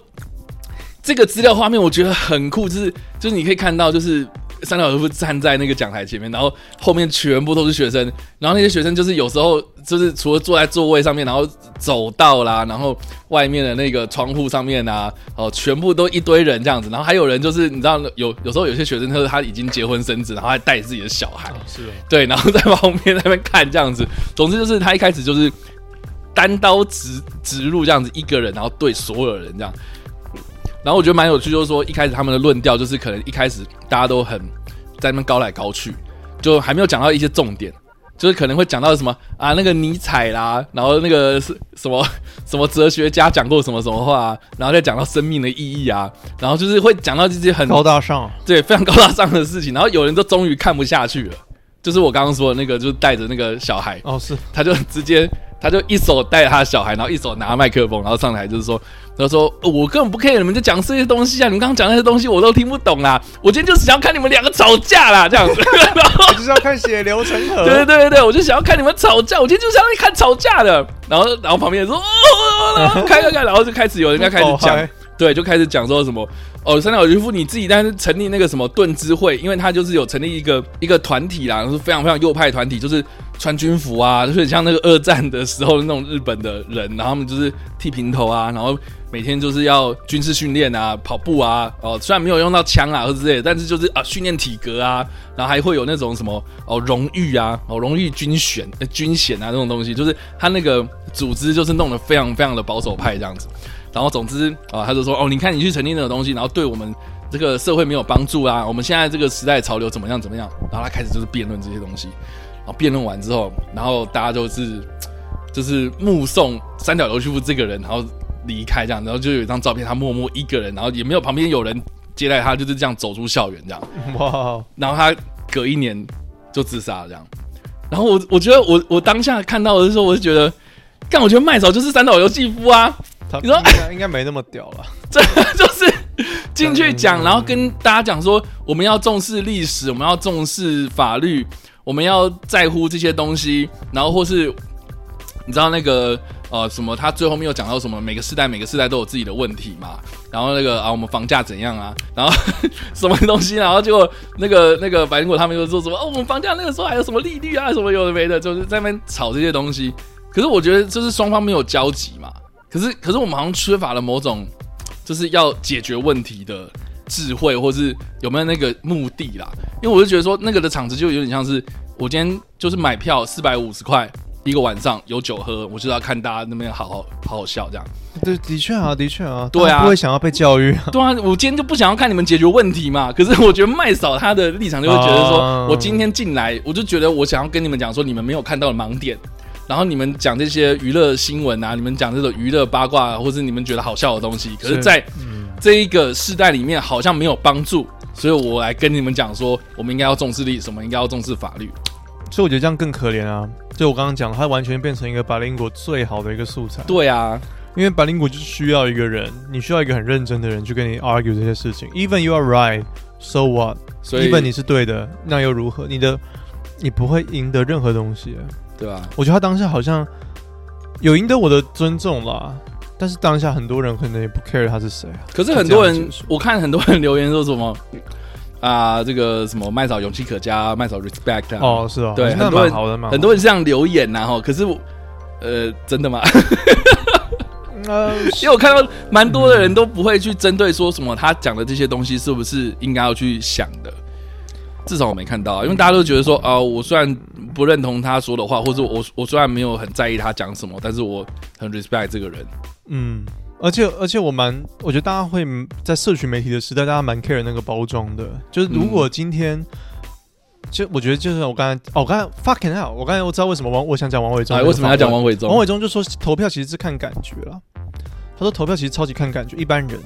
这个资料画面我觉得很酷，就是就是你可以看到就是。三岛由夫站在那个讲台前面，然后后面全部都是学生，然后那些学生就是有时候就是除了坐在座位上面，然后走道啦，然后外面的那个窗户上面啊，哦，全部都一堆人这样子，然后还有人就是你知道有有时候有些学生就是他已经结婚生子，然后还带自己的小孩，是哦，对，然后在旁边在那边看这样子。总之就是他一开始就是单刀直直入这样子一个人，然后对所有人这样。然后我觉得蛮有趣，就是说一开始他们的论调就是可能一开始大家都很在那边高来高去，就还没有讲到一些重点。就是可能会讲到什么啊，那个尼采啦，然后那个是什么 *laughs* 什么哲学家讲过什么什么话、啊，然后再讲到生命的意义啊，然后就是会讲到这些很高大上，对，非常高大上的事情。然后有人都终于看不下去了，就是我刚刚说的那个，就是带着那个小孩，哦是，他就直接，他就一手带着他的小孩，然后一手拿麦克风，然后上台就是说，他说、呃我根本不 care 你们在讲这些东西啊，你们刚刚讲那些东西我都听不懂啦，我今天就是想要看你们两个吵架啦，这样子。然后我就是要看血流成河。对对对对对，我就想要看你们吵架，我今天就是想要看吵架的。然后然后旁边人说，哦，然后开开开，然后就开始有人家开始讲对，就开始讲说什么哦，三岛由纪夫你自己但是成立那个什么盾之会，因为他就是有成立一个一个团体啦，是非常非常右派团体，就是穿军服啊，就是像那个二战的时候那种日本的人，然后他们就是剃平头啊，然后每天就是要军事训练啊，跑步啊，哦，虽然没有用到枪啊或之类的，但是就是啊训练体格啊，然后还会有那种什么哦荣誉啊，哦荣誉军选、呃、军衔啊这种东西，就是他那个组织就是弄得非常非常的保守派这样子。然后总之啊，他就说哦，你看你去成立那个东西，然后对我们这个社会没有帮助啊，我们现在这个时代潮流怎么样怎么样？然后他开始就是辩论这些东西，后辩论完之后，然后大家就是就是目送三角流去夫这个人，然后离开这样，然后就有一张照片，他默默一个人，然后也没有旁边有人接待他，就是这样走出校园这样。*laughs* 哇，然后他隔一年就自杀了这样。然后我我觉得我我当下看到的时候，我就觉得，干，我觉得麦嫂就是三岛由纪夫啊。他你说应该没那么屌了。*laughs* 这就是进去讲，然后跟大家讲说，我们要重视历史，我们要重视法律，我们要在乎这些东西，然后或是你知道那个呃什么，他最后面又讲到什么，每个世代每个世代都有自己的问题嘛，然后那个啊我们房价怎样啊，然后 *laughs* 什么东西，然后结果那个那个白灵果他们又说什么哦我们房价那个时候还有什么利率啊什么有的没的，就是在那边吵这些东西，可是我觉得就是双方没有交集嘛。可是，可是我们好像缺乏了某种，就是要解决问题的智慧，或是有没有那个目的啦？因为我就觉得说，那个的场子就有点像是我今天就是买票四百五十块一个晚上有酒喝，我就要看大家那边好好好好笑这样。对，的确啊，的确啊，对啊不会想要被教育啊。对啊，我今天就不想要看你们解决问题嘛。可是我觉得麦嫂她的立场就会觉得说，哦我今天进来，我就觉得我想要跟你们讲说，你们没有看到的盲点。然后你们讲这些娱乐新闻啊，你们讲这种娱乐八卦、啊，或是你们觉得好笑的东西，可是，在嗯，这一个世代里面好像没有帮助，所以我来跟你们讲说，我们应该要重视历史，我们应该要重视法律。所以我觉得这样更可怜啊。就我刚刚讲，它完全变成一个百灵果最好的一个素材。对啊，因为百灵果就是需要一个人，你需要一个很认真的人去跟你 argue 这些事情。Even you are right, so what? 所以 Even 你是对的，那又如何？你的你不会赢得任何东西。对吧、我觉得他当下好像有赢得我的尊重啦，但是当下很多人可能也不 care 他是谁啊。可是很多人我看很多人留言说什么啊，这个什么麦嫂勇气可嘉，麦嫂 respect 啊，哦，是哦，对很多人很多人这样留言呐、哈。可是我，呃，真的吗？*laughs* 呃，*laughs* 因为我看到蛮多的人都不会去针对说什么他讲的这些东西是不是应该要去想的，至少我没看到，因为大家都觉得说啊、我虽然不认同他说的话，或者我我虽然没有很在意他讲什么，但是我很 respect 这个人。嗯，而且而且我蛮，我觉得大家会在社群媒体的时代，大家蛮 care 那个包装的。就是如果今天，就我觉得就是我刚才，哦，我刚才 fucking hell，我刚才我知道为什么王我想讲王伟忠哎，为什么要讲王伟忠？王伟忠就说投票其实是看感觉啦。他说投票其实超级看感觉，一般人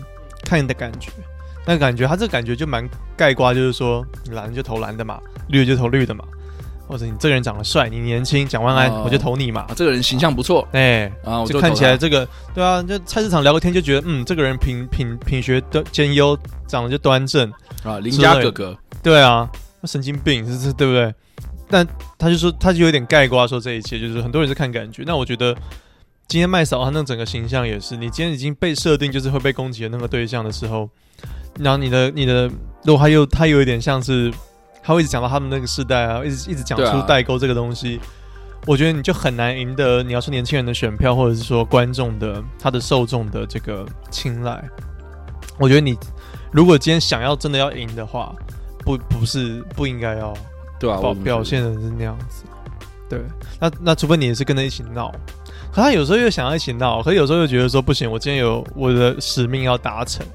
看你的感觉，那个感觉他这个感觉就蛮盖瓜，就是说蓝就投蓝的嘛，绿就投绿的嘛，或者你这个人长得帅，你年轻，蒋万安、哦。我就投你嘛。啊，，这个人形象不错。哎、啊，我就看起来这个对啊，就菜市场聊个天就觉得，嗯，这个人品品品学的兼优，长得就端正，啊，邻家哥哥。对啊，神经病是是，对不对？但他就说，他就有点盖瓜说这一切，就是很多人是看感觉。那我觉得今天麦嫂她那整个形象也是，你今天已经被设定就是会被攻击的那个对象的时候，然后你的你的，如果他又他有一点像是，他会一直讲到他们那个世代啊，一直一直讲出代沟这个东西。我觉得你就很难赢得你要说年轻人的选票，或者是说观众的他的受众的这个青睐。我觉得你如果今天想要真的要赢的话，不不是不应该要对吧、啊？表现的是那样子。对，那那除非你也是跟着一起闹，可他有时候又想要一起闹，可有时候又觉得说不行，我今天有我的使命要达成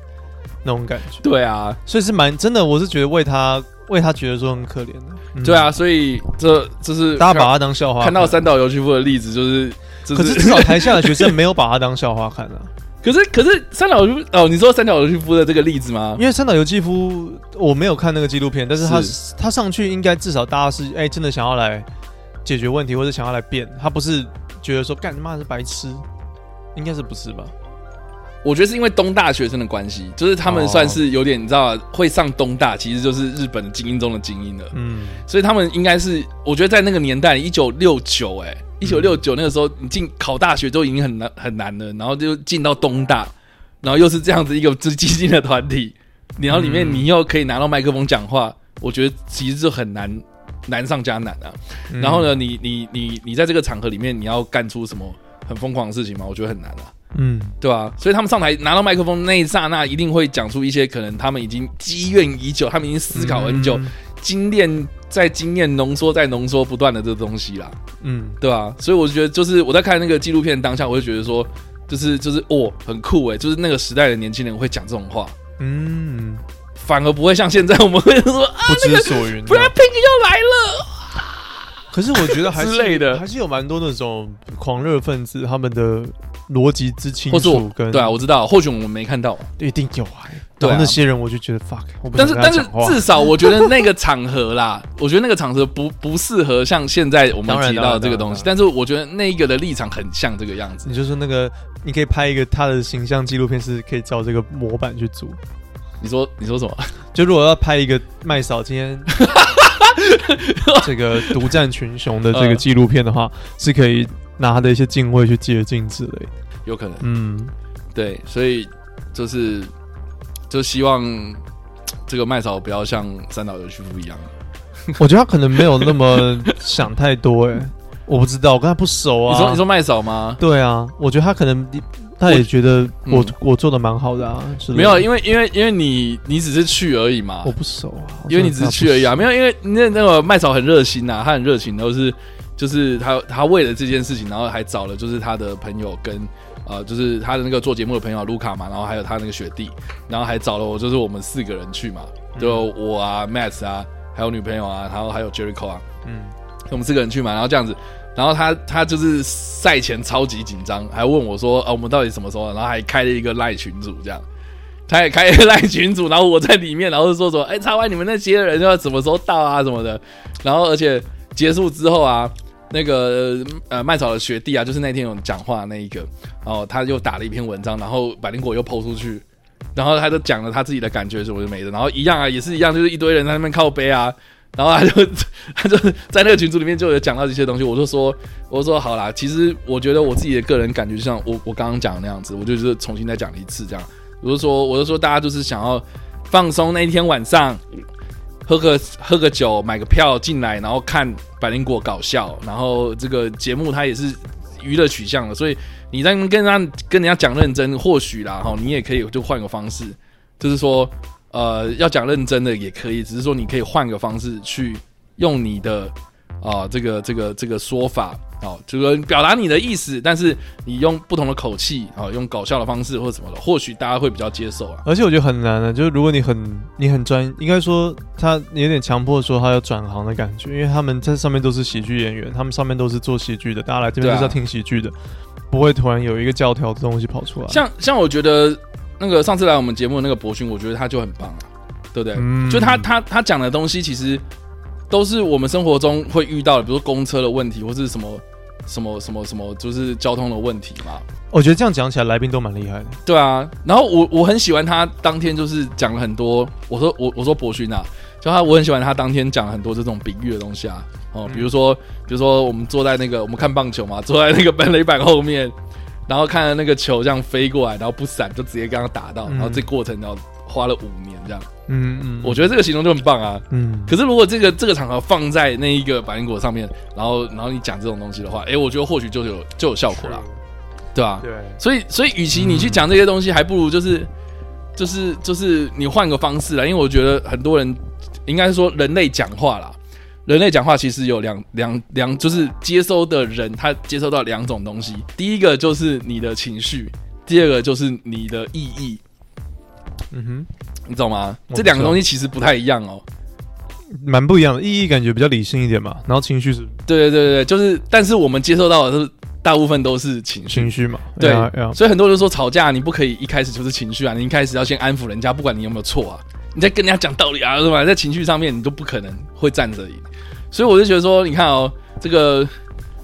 那种感觉，对啊，所以是蛮真的，我是觉得为他为他觉得说很可怜的。嗯对啊，，所以这这是大家把他当笑话看到三岛由纪夫的例子，就是是可是至少台下的学生没有把他当笑话看啊，*laughs* 可是可是三岛由纪夫哦，你说三岛由纪夫的这个例子吗？因为三岛由纪夫我没有看那个纪录片，但是他是他上去应该至少大家是哎、真的想要来解决问题或者想要来变，他不是觉得说干他妈是白痴，应该是不是吧？我觉得是因为东大学生的关系，就是他们哦算是有点你知道吗会上东大，其实就是日本的精英中的精英了。嗯，所以他们应该是，我觉得在那个年代，一九六九，哎，一九六九那个时候，你进考大学都已经很难很难了，然后就进到东大，然后又是这样子一个最激进的团体，然后里面嗯你又可以拿到麦克风讲话，我觉得其实就很难难上加难啊。嗯然后呢，你你你你在这个场合里面，你要干出什么很疯狂的事情吗？我觉得很难啊。嗯，对吧、所以他们上台拿到麦克风那一刹那，一定会讲出一些可能他们已经积怨已久，他们已经思考很久，嗯。精炼在精炼，浓缩在浓缩，不断的这个东西啦，嗯，对吧、所以我就觉得，就是我在看那个纪录片当下，我就觉得说，就是就是哦，很酷诶，就是那个时代的年轻人会讲这种话，嗯，反而不会像现在我们会说啊不知所云。，Blackpink 又来了，可是我觉得还是 *laughs* 之类的还是有蛮多那种狂热分子，他们的逻辑之清或是我楚跟对啊，我知道，或许我们没看到，一定有啊。对啊那些人，我就觉得 fuck，但是但是至少我觉得那个场合啦，*laughs* 我觉得那个场合不不适合像现在我们提到的这个东西，但是我觉得那一个的立场很像这个样子。你就是那个，你可以拍一个他的形象纪录片，是可以照这个模板去组。你说你说什么？*laughs* 就如果要拍一个麦嫂今天 *laughs* 这个独占群雄的这个嗯纪录片的话，是可以拿他的一些敬畏去接近之类的。有可能嗯，对，所以就是就希望这个麦嫂不要像三岛由纪夫一样。*laughs* 我觉得他可能没有那么想太多、欸，我不知道，我跟他不熟啊。你说你说麦嫂吗？对啊，我觉得他可能他也觉得我嗯。我做的蛮好的啊，没有，因为因为因为你你只是去而已嘛。我，不熟啊，因为你只是去而已啊，没有，因为那那个麦草很热心呐、他很热情，都是就是他他为了这件事情，然后还找了就是他的朋友跟呃就是他的那个做节目的朋友卢卡嘛，然后还有他那个学弟，然后还找了我，就是我们四个人去嘛，就我啊 Matt 啊，还有女朋友啊，然后还有 Jericho 啊，嗯，我们四个人去嘛，然后这样子，然后他他就是赛前超级紧张，还问我说啊我们到底什么时候，然后还开了一个赖群组这样。他也开了赖群组，然后我在里面，然后就说说，哎、叉 Y 你们那些人要什么时候到啊？什么的，然后而且结束之后啊，那个呃麦草的学弟啊，就是那天有讲话那一个，然后他又打了一篇文章，然后百灵果又抛出去，然后他就讲了他自己的感觉什么就没的，然后一样啊，也是一样，就是一堆人在那边靠背啊，然后他就他就在那个群组里面就有讲到这些东西，我就说我就说好啦，其实我觉得我自己的个人感觉，就像我我刚刚讲的那样子，我就是重新再讲了一次这样，我就说我就说大家就是想要放松那一天晚上。喝个 *laughs* 喝个酒，买个票进来，然后看百灵果搞笑，然后这个节目它也是娱乐取向的，所以你在跟人家跟人家讲认真，或许啦哈，你也可以就换个方式，就是说呃要讲认真的也可以，只是说你可以换个方式去用你的啊、这个这个这个说法哦，就是表达你的意思，但是你用不同的口气啊、用搞笑的方式或什么的，或许大家会比较接受啊。而且我觉得很难的，就是如果你很你很专，应该说他有点强迫说他要转行的感觉，因为他们在上面都是喜剧演员，他们上面都是做喜剧的，大家来这边对啊就是要听喜剧的，不会突然有一个教条的东西跑出来。像像我觉得那个上次来我们节目的那个博勋，我觉得他就很棒啊，对不对？嗯就他他他讲的东西，其实都是我们生活中会遇到的，比如说公车的问题，或是什么什么什么什么，就是交通的问题嘛。我觉得这样讲起来，来宾都蛮厉害的。对啊，然后我我很喜欢他当天就是讲了很多，我说我我说博勋啊，就他我很喜欢他当天讲了很多这种比喻的东西啊，哦，比如说比如说我们坐在那个我们看棒球嘛，坐在那个本垒板后面，然后看着那个球这样飞过来，然后不闪就直接刚刚打到，嗯。然后这过程然后花了五年这样，嗯嗯，我觉得这个形容就很棒啊。嗯，可是如果这个这个场合放在那一个百灵果上面，然后然后你讲这种东西的话，诶，我觉得或许就有就有效果啦，对吧、对，所以，所以，与其你去讲这些东西，还不如就是，就是，就是你换个方式啦。因为我觉得很多人应该说人类讲话啦，人类讲话其实有两两两，就是接收的人他接收到两种东西，第一个就是你的情绪，第二个就是你的意义，嗯哼，你懂吗？我这两个东西其实不太一样哦。蛮不一样的，意义感觉比较理性一点嘛，然后情绪是对对对对，就是，但是我们接收到的是大部分都是情绪。情，绪嘛，对呀呀所以很多人说吵架你不可以一开始就是情绪啊，你一开始要先安抚人家，不管你有没有错啊，你在跟人家讲道理啊，是吧？在情绪上面你都不可能会站着赢。所以我就觉得说，你看哦，这个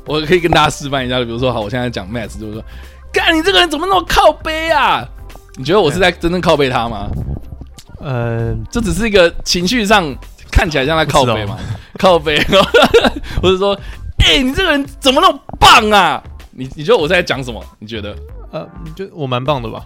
我可以跟大家示范一下，比如说，好，我现在讲 Matt，就是说，干你这个人怎么那么靠背啊？你觉得我是在真正靠背他吗？呃，这只是一个情绪上看起来像在靠背嘛，靠背，或者说，哎、你这个人怎么那么棒啊？你你觉得我在讲什么？你觉得？呃，就我蛮棒的吧？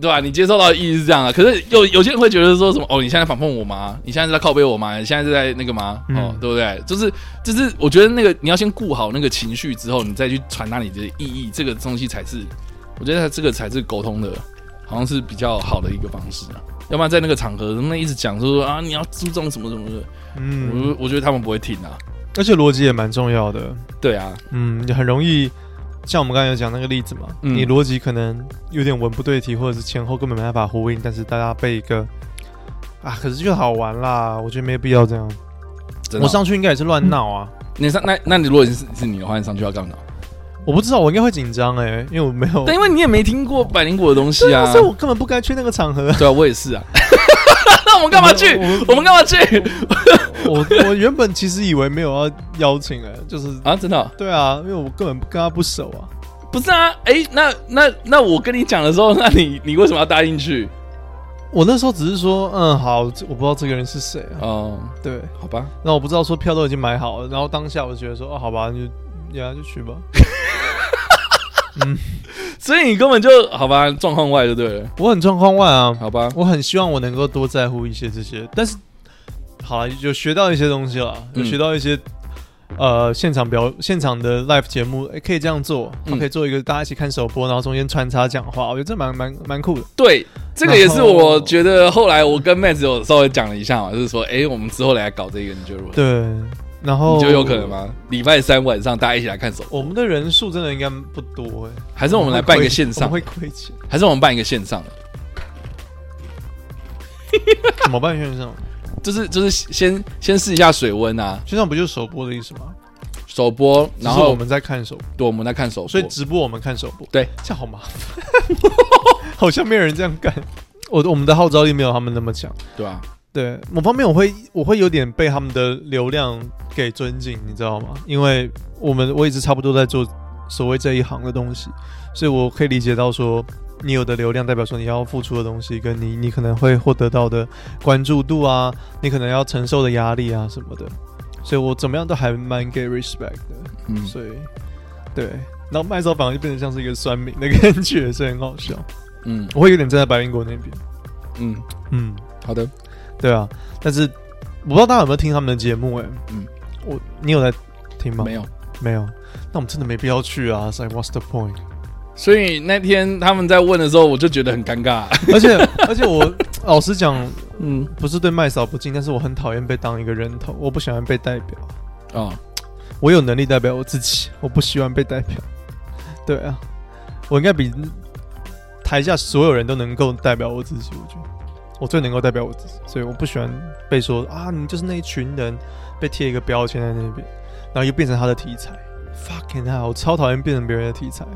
对吧？你接受到的意义是这样啊，可是有有些人会觉得说什么哦，你现在反讽我吗？你现在是在靠背我吗？你现在是在那个吗？嗯哦，对不对？就是就是，我觉得那个你要先顾好那个情绪之后，你再去传达你的意义，这个东西才是，我觉得这个才是沟通的，好像是比较好的一个方式啊。要不然在那个场合，那一直讲说啊，你要注重什么什么的，嗯，我我觉得他们不会听啊。而且逻辑也蛮重要的。对啊，嗯，你很容易，像我们刚才有讲那个例子嘛，嗯你逻辑可能有点文不对题，或者是前后根本没办法呼应，但是大家被一个啊，可是就好玩啦，我觉得没必要这样。真的哦我上去应该也是乱闹啊，你上那那你如果是是你的话，你上去要干嘛？我不知道，我应该会紧张哎，因为我没有，但因为你也没听过百灵果的东西啊，啊，所以我根本不该去那个场合。对啊，我也是啊。*laughs* 那我们干嘛去？我我们干嘛去？我我原本其实以为没有要邀请哎，就是啊，真的哦、对啊，因为我根本跟他不熟啊。不是啊？哎、那那那我跟你讲的时候，*laughs* 那你你为什么要答应去？我那时候只是说，嗯，好，我不知道这个人是谁啊。哦、对，好吧，那我不知道说票都已经买好了，然后当下我就觉得说，哦，好吧，你就呀就去吧。*laughs* *laughs* 所以你根本就好吧，状况外就对了，我很状况外啊，好吧？我很希望我能够多在乎一些这些，但是好了，有学到一些东西了，有嗯学到一些。呃，现场表现场的 live 节目，诶可以这样做，嗯可以做一个大家一起看首播，然后中间穿插讲话，我觉得这蛮蛮蛮酷的。对，这个也是我觉得后来我跟妹子有稍微讲了一下嘛，就是说，哎、我们之后来搞这个，你觉得如何？对，然后你就有可能？吗？礼拜三晚上大家一起来看手，我们的人数真的应该不多哎，还是我们来办一个线上我，会亏钱，还是我们办一个线上？*laughs* 怎么办？线上就是就是先先试一下水温啊，线上不就是首播的意思吗？首播，然后我们在看首播，对我们在看首播，所以直播我们看首播，对，这样好麻烦，好像没有人这样干。我我们的号召力没有他们那么强。对吧、对某方面，我会我会有点被他们的流量给尊敬，你知道吗？因为我们我一直差不多在做所谓这一行的东西，所以我可以理解到说，你有的流量代表说你要付出的东西，跟你你可能会获得到的关注度啊，你可能要承受的压力啊什么的，所以我怎么样都还蛮给 respect 的。嗯，所以对，然后麦手反而就变得像是一个酸民的感觉，所以很好笑。嗯。我会有点站在白云国那边，嗯，嗯，好的，对啊，但是我不知道大家有没有听他们的节目、欸，嗯，我你有在听吗？没有。没有，那我们真的没必要去啊 like what's the point？所以那天他们在问的时候，我就觉得很尴尬。而且 *laughs* 而且我老实讲，嗯，不是对麦嫂不敬，但是我很讨厌被当一个人头，我不喜欢被代表。哦，我有能力代表我自己，我不喜欢被代表。对啊，我应该比台下所有人都能够代表我自己。我觉得我最能够代表我自己，所以我不喜欢被说啊，你就是那一群人被贴一个标签在那边，然后又变成他的题材。Fucking hell！我超讨厌变成别人的题材。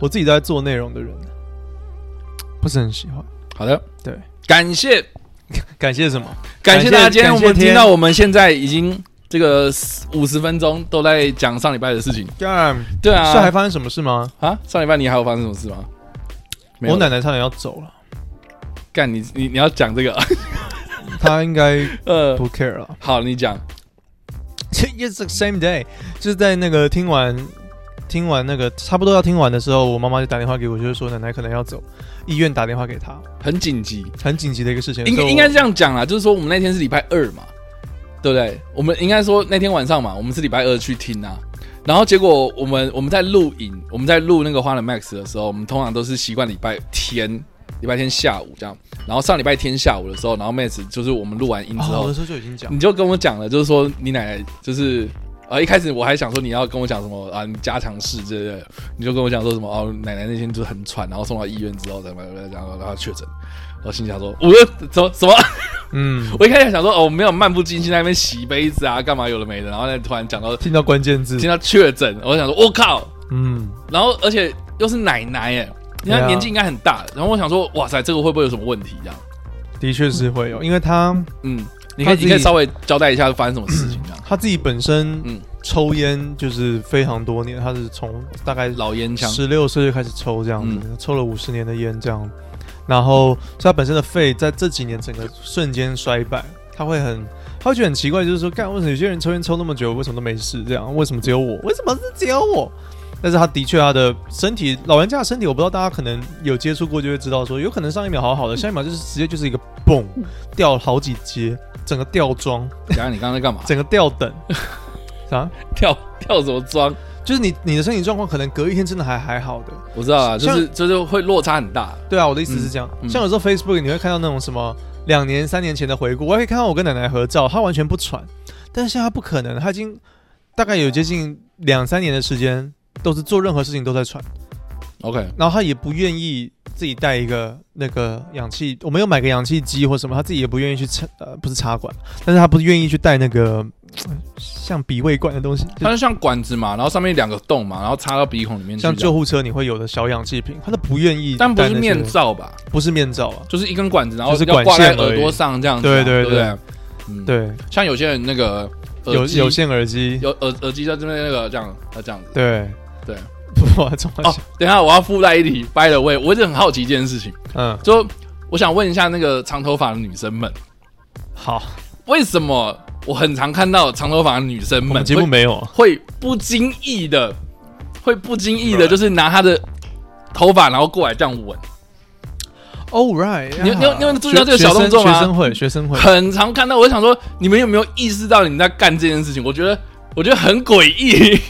我自己都在做内容的人，不是很喜欢。好的，对，感谢 *laughs* 感谢什么？感谢大家，今天我们听到我们现在已经这个五十分钟都在讲上礼拜的事情。干，对啊，是还发生什么事吗？啊，上礼拜你还有发生什么事吗？我奶奶差点要走了，干你你你要讲这个，*laughs* 他应该呃，不 care 了。好，你讲，*laughs* It's the same day，就是在那个听完听完那个差不多要听完的时候，我妈妈就打电话给我，就是说奶奶可能要走，医院打电话给她，很紧急，很紧急的一个事情。应该应该是这样讲啦，就是说我们那天是礼拜二嘛，对不对？我们应该说那天晚上嘛，我们是礼拜二去听啊。然后结果我们我们在录影，我们在录那个花了 Max 的时候，我们通常都是习惯礼拜天礼拜天下午这样。然后上礼拜天下午的时候，然后妹子就是我们录完音之后，哦，我那时候就已经讲。你，就跟我讲了，就是说你奶奶就是呃一开始我还想说你要跟我讲什么啊，你家常事之类的，你就跟我讲说什么哦，奶奶那天就很喘，然后送到医院之后怎么然后然后确诊，我心想说，我怎么什么？嗯，我一开始想说哦，没有漫不经心在那边洗杯子啊，干嘛有的没的，然后呢突然讲到听到关键字。听，到确诊，我想说我靠，嗯，然后而且又是奶奶哎，你看年纪应该很大，然后我想说哇塞，这个会不会有什么问题这样？的确是会有，因为他嗯，你可以你可以稍微交代一下发生什么事情这样。*clears throat* 他自己本身嗯抽烟就是非常多年，他是从大概老烟枪，十六岁就开始抽这样子，嗯抽了五十年的烟这样，然后所以他本身的肺在这几年整个瞬间衰败，他会很，他会觉得很奇怪，就是说，干为什么有些人抽烟抽那么久，为什么都没事？这样，为什么只有我？为什么是只有我？但是他的确他的身体，老人家的身体，我不知道大家可能有接触过就会知道说，有可能上一秒好好的，下一秒就是直接就是一个蹦掉好几阶，整个掉妆，然后你刚刚在干嘛？整个掉等，*laughs* 啥？跳跳什么妆？就是你你的身体状况可能隔一天真的还还好的，我知道啊，就像是就是会落差很大。对啊，我的意思是这样。嗯嗯像有时候 Facebook 你会看到那种什么两年、三年前的回顾，我还可以看到我跟奶奶合照，她完全不喘。但是现在她不可能，她已经大概有接近两三年的时间都是做任何事情都在喘，OK，然后他也不愿意自己带一个那个氧气，我们有买个氧气机或什么，他自己也不愿意去插，呃，不是插管，但是他不愿意去带那个呃像鼻胃管的东西，它就像管子嘛，然后上面两个洞嘛，然后插到鼻孔里面去。像救护车你会有的小氧气瓶，他都不愿意但不是面罩吧？不是面罩啊，就是一根管子，然后是管要挂在线耳朵上这样子啊。对对对不对对？嗯，。对，像有些人那个有有线耳机，有耳耳机在这边那个这样，要这样子。对对，*laughs* 哦，等一下我要附带一题，by the way，我一直很好奇一件事情，嗯，就我想问一下那个长头发的女生们，好，为什么我很常看到长头发的女生们我们节目没有啊，会不经意的，会不经意的，Right。就是拿她的头发然后过来这样吻，Oh right，你有你有你有注意到这个小动作吗？学生会，学生会，很常看到。我就想说，你们有没有意识到你们在干这件事情？我觉得我觉得很诡异。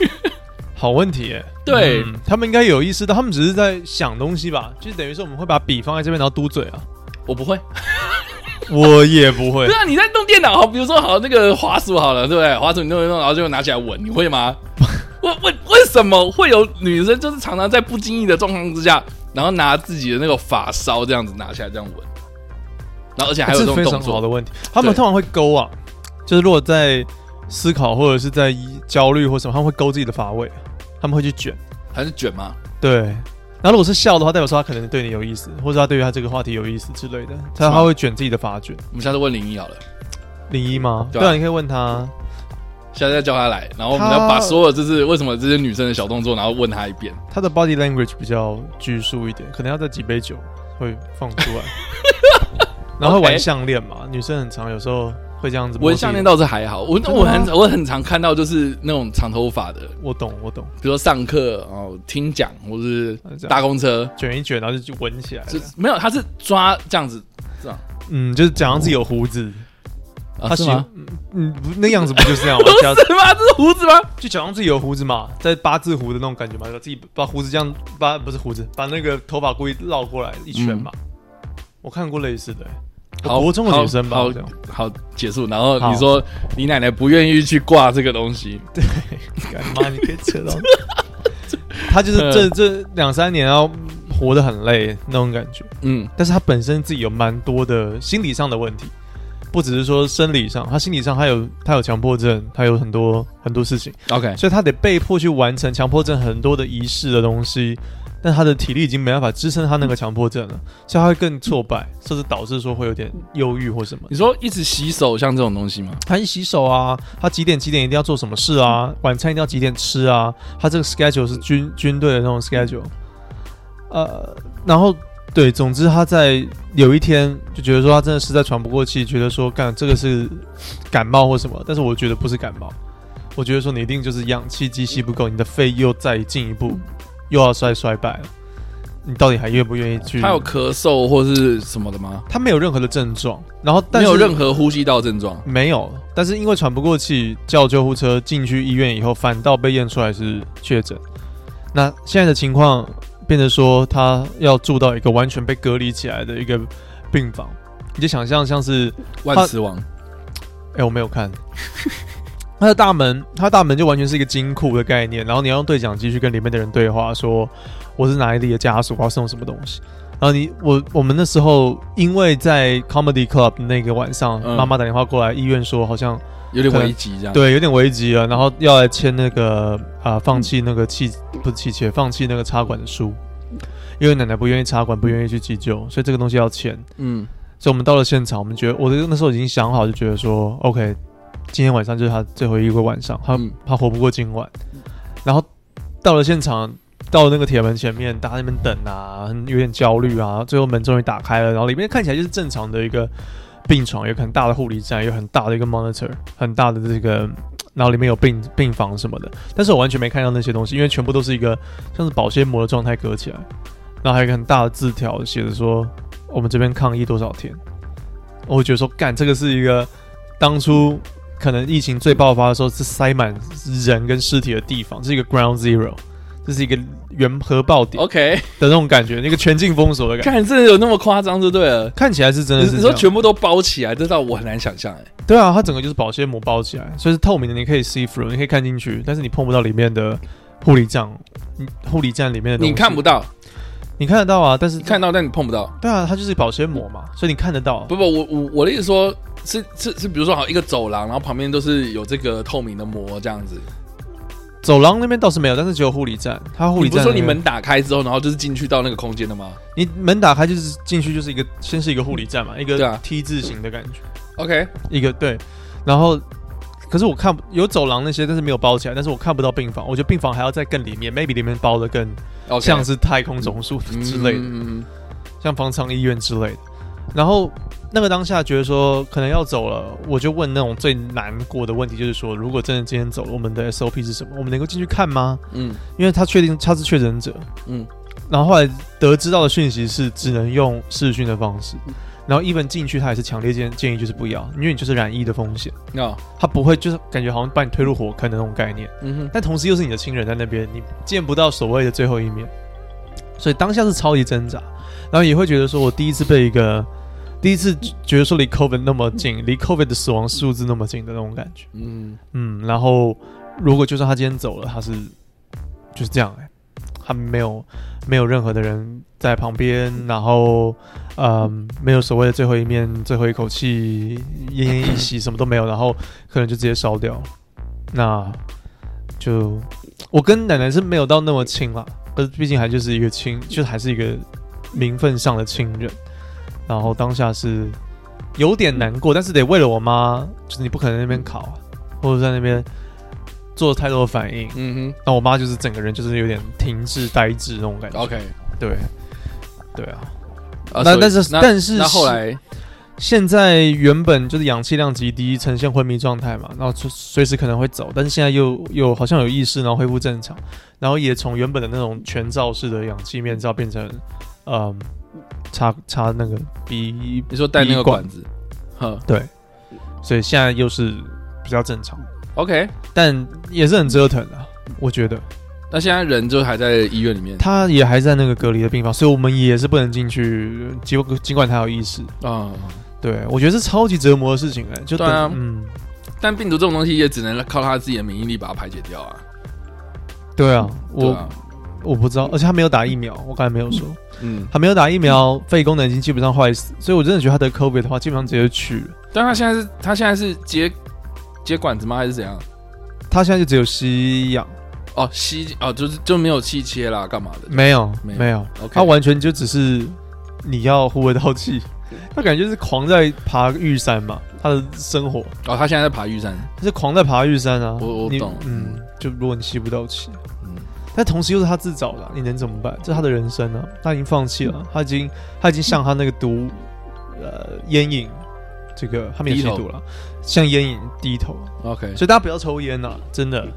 好问题耶。对嗯他们应该有意识到，他们只是在想东西吧，就是等于说我们会把笔放在这边，然后嘟嘴啊。我不会，我也不会 *laughs* 对，啊，你在弄电脑，好，比如说好那个滑鼠好了，对不对？滑鼠你弄一弄，然后就拿起来闻，你会吗？*laughs* 为为为什么会有女生就是常常在不经意的状况之下，然后拿自己的那个发梢这样子拿起来这样闻，然后而且还有这种动这是非常好的作，问题。他们通常会勾啊，就是如果在思考或者是在焦虑或什么，他们会勾自己的发尾，他们会去卷。还是卷吗？对，然后如果是笑的话，代表说他可能对你有意思，或者他对于他这个话题有意思之类的，他他会卷自己的发卷。我们下次问林一好了，林一吗？对啊你可以问他。下次再叫他来，然后我们要把所有就是为什么这些女生的小动作，然后问他一遍。他的 body language 比较拘束一点，可能要在几杯酒会放出来，*laughs* 然后玩项链嘛，女生很常有时候会这样子。纹项链，倒是还好，我我很我很常看到就是那种长头发的，我懂我懂，比如说上课哦听讲或是搭公车，卷一卷，然后就就闻起来了就。没有他是抓这样子，嗯，就是假装自己有胡子，他是吗？嗯，不那样子不就是这样吗？*laughs* 假是吗？这是胡子吗？就假装自己有胡子嘛，在八字胡的那种感觉嘛，自己把胡子这样把不是胡子，把那个头发故意绕过来一圈嘛。我看过类似的、欸，好国中的女生吧，好好好结束。然后你说你奶奶不愿意去挂这个东西，对干妈，你可以扯到。*laughs* 他就是这这两三年要活得很累那种感觉，嗯，但是他本身自己有蛮多的心理上的问题，不只是说生理上，他心理上还有他有强迫症，他有很多很多事情，OK，所以他得被迫去完成强迫症很多的仪式的东西，但他的体力已经没办法支撑他那个强迫症了，所以他会更挫败，甚至导致说会有点忧郁或什么。你说一直洗手像这种东西吗？他一洗手啊，他几点几点一定要做什么事啊，晚餐一定要几点吃啊，他这个 schedule 是军军队的那种 schedule，呃，然后对，总之他在有一天就觉得说他真的实在喘不过气，觉得说干这个是感冒或什么，但是我觉得不是感冒，我觉得说你一定就是氧气机吸不够，你的肺又再进一步又要摔衰败了，你到底还愿不愿意去？他有咳嗽或是什么的吗？他没有任何的症状，然后但是没有任何呼吸道症状。没有，但是因为喘不过气，叫救护车进去医院以后，反倒被验出来是确诊。那现在的情况变得说，他要住到一个完全被隔离起来的一个病房，你就想象像是，万磁王，哎、我没有看。它的大门，它大门就完全是一个金库的概念，然后你要用对讲机去跟里面的人对话，说我是哪里的家属，我要送什么东西。然后你我我们那时候因为在 Comedy Club 那个晚上，嗯妈妈打电话过来，医院说好像有点危急这样。，对，有点危急了，然后要来签那个啊、放弃那个气不是气切，放弃那个插管的书，因为奶奶不愿意插管，不愿意去急救，所以这个东西要签。嗯，所以我们到了现场，我们觉得我的那时候已经想好，就觉得说，OK，今天晚上就是他最后一个晚上，他、嗯他活不过今晚。然后到了现场，到了那个铁门前面，大家那边等啊，很有点焦虑啊。最后门终于打开了，然后里面看起来就是正常的一个病床，有个很大的护理站，有很大的一个 monitor，很大的这个然后里面有病病房什么的，但是我完全没看到那些东西，因为全部都是一个像是保鲜膜的状态隔起来，然后还有一个很大的字条写着说我们这边抗议多少天，我会觉得说干这个是一个当初可能疫情最爆发的时候是塞满人跟尸体的地方，这是一个 ground zero，这是一个原核爆点 OK，的那种感觉，那个全境封锁的感觉，看真的有那么夸张就对了。看起来是真的是你说全部都包起来，这让我很难想象哎。对啊，它整个就是保鲜膜包起来，所以是透明的，你可以 see through，你可以看进去，但是你碰不到里面的护理站，嗯护理站里面的你看不，到，你看得到啊，但是你看到但你碰不到。对啊，它就是保鲜膜嘛，所以你看得到。不不，我我我的意思说，是是是，比如说好一个走廊，然后旁边都是有这个透明的膜这样子。走廊那边倒是没有，但是只有护理站，它护理不是说你门打开之后，然后就是进去到那个空间的吗你门打开就是进去就是一个先是一个护理站嘛，一个 T 字形的感觉，？OK，一个对，然后可是我看有走廊那些，但是没有包起来，但是我看不到病房，我觉得病房还要再更里面，maybe 里面包的更像是太空总署之类的。像方舱医院之类的。然后那个当下觉得说可能要走了，我就问那种最难过的问题，就是说，如果真的今天走了，我们的 SOP 是什么？我们能够进去看吗？嗯因为他确定他是确诊者，嗯然后后来得知到的讯息是只能用视讯的方式。然后 even 进去，他也是强烈建建议就是不要，因为你就是染疫的风险，嗯，哦，他不会就是感觉好像把你推入火坑的那种概念。嗯哼，但同时又是你的亲人在那边，你见不到所谓的最后一面，所以当下是超级挣扎，然后也会觉得说，我第一次被一个第一次觉得说离 COVID 那么近，*laughs* 离 COVID 的死亡数字那么近的那种感觉，嗯。嗯，然后如果就算他今天走了，他是就是这样、欸，他没有没有任何的人在旁边，然后嗯，没有所谓的最后一面、最后一口气、奄奄一息，什么都没有，然后可能就直接烧掉。那就我跟奶奶是没有到那么亲啦，可是毕竟还就是一个亲，就还是一个名分上的亲人。然后当下是有点难过，但是得为了我妈，就是你不可能那边考，或者在那边做太多的反应。嗯哼那我妈就是整个人就是有点停滞、呆滞那种感觉。，OK，对，对啊。啊那但是但是那后来现在原本就是氧气量极低，呈现昏迷状态嘛，然后随随时可能会走，但是现在又又好像有意识，然后恢复正常，然后也从原本的那种全罩式的氧气面罩变成，嗯，插插那个鼻，你说带那个管管子，呵对，所以现在又是比较正常，，OK，但也是很折腾啊，我觉得那现在人就还在医院里面他也还在那个隔离的病房，所以我们也是不能进去，尽尽管他有意识，啊，对我觉得是超级折磨的事情哎、就等对啊嗯。但病毒这种东西也只能靠他自己的免疫力把它排解掉啊。对啊，我、啊，我不知道，而且他没有打疫苗，我刚才没有说，嗯，他没有打疫苗，肺功能已经基本上坏死，所以我真的觉得他得 COVID 的话，基本上直接去了。但他现在是他现在是接接管子吗？还是怎样？他现在就只有吸氧，哦，吸哦，就是就没有气切啦，干嘛的没有没有没有，？OK，他完全就只是你要呼回到气，他感觉就是狂在爬玉山嘛，他的生活哦，他现在在爬玉山，他是狂在爬玉山啊。你我我懂嗯，就如果你吸不到气，嗯但同时又是他自找的啊、你能怎么办？这是他的人生啊，他已经放弃了，他已经他已经向他那个毒呃烟瘾，这个他没有吸毒了，向烟瘾低头，，OK，所以大家不要抽烟呐、真的，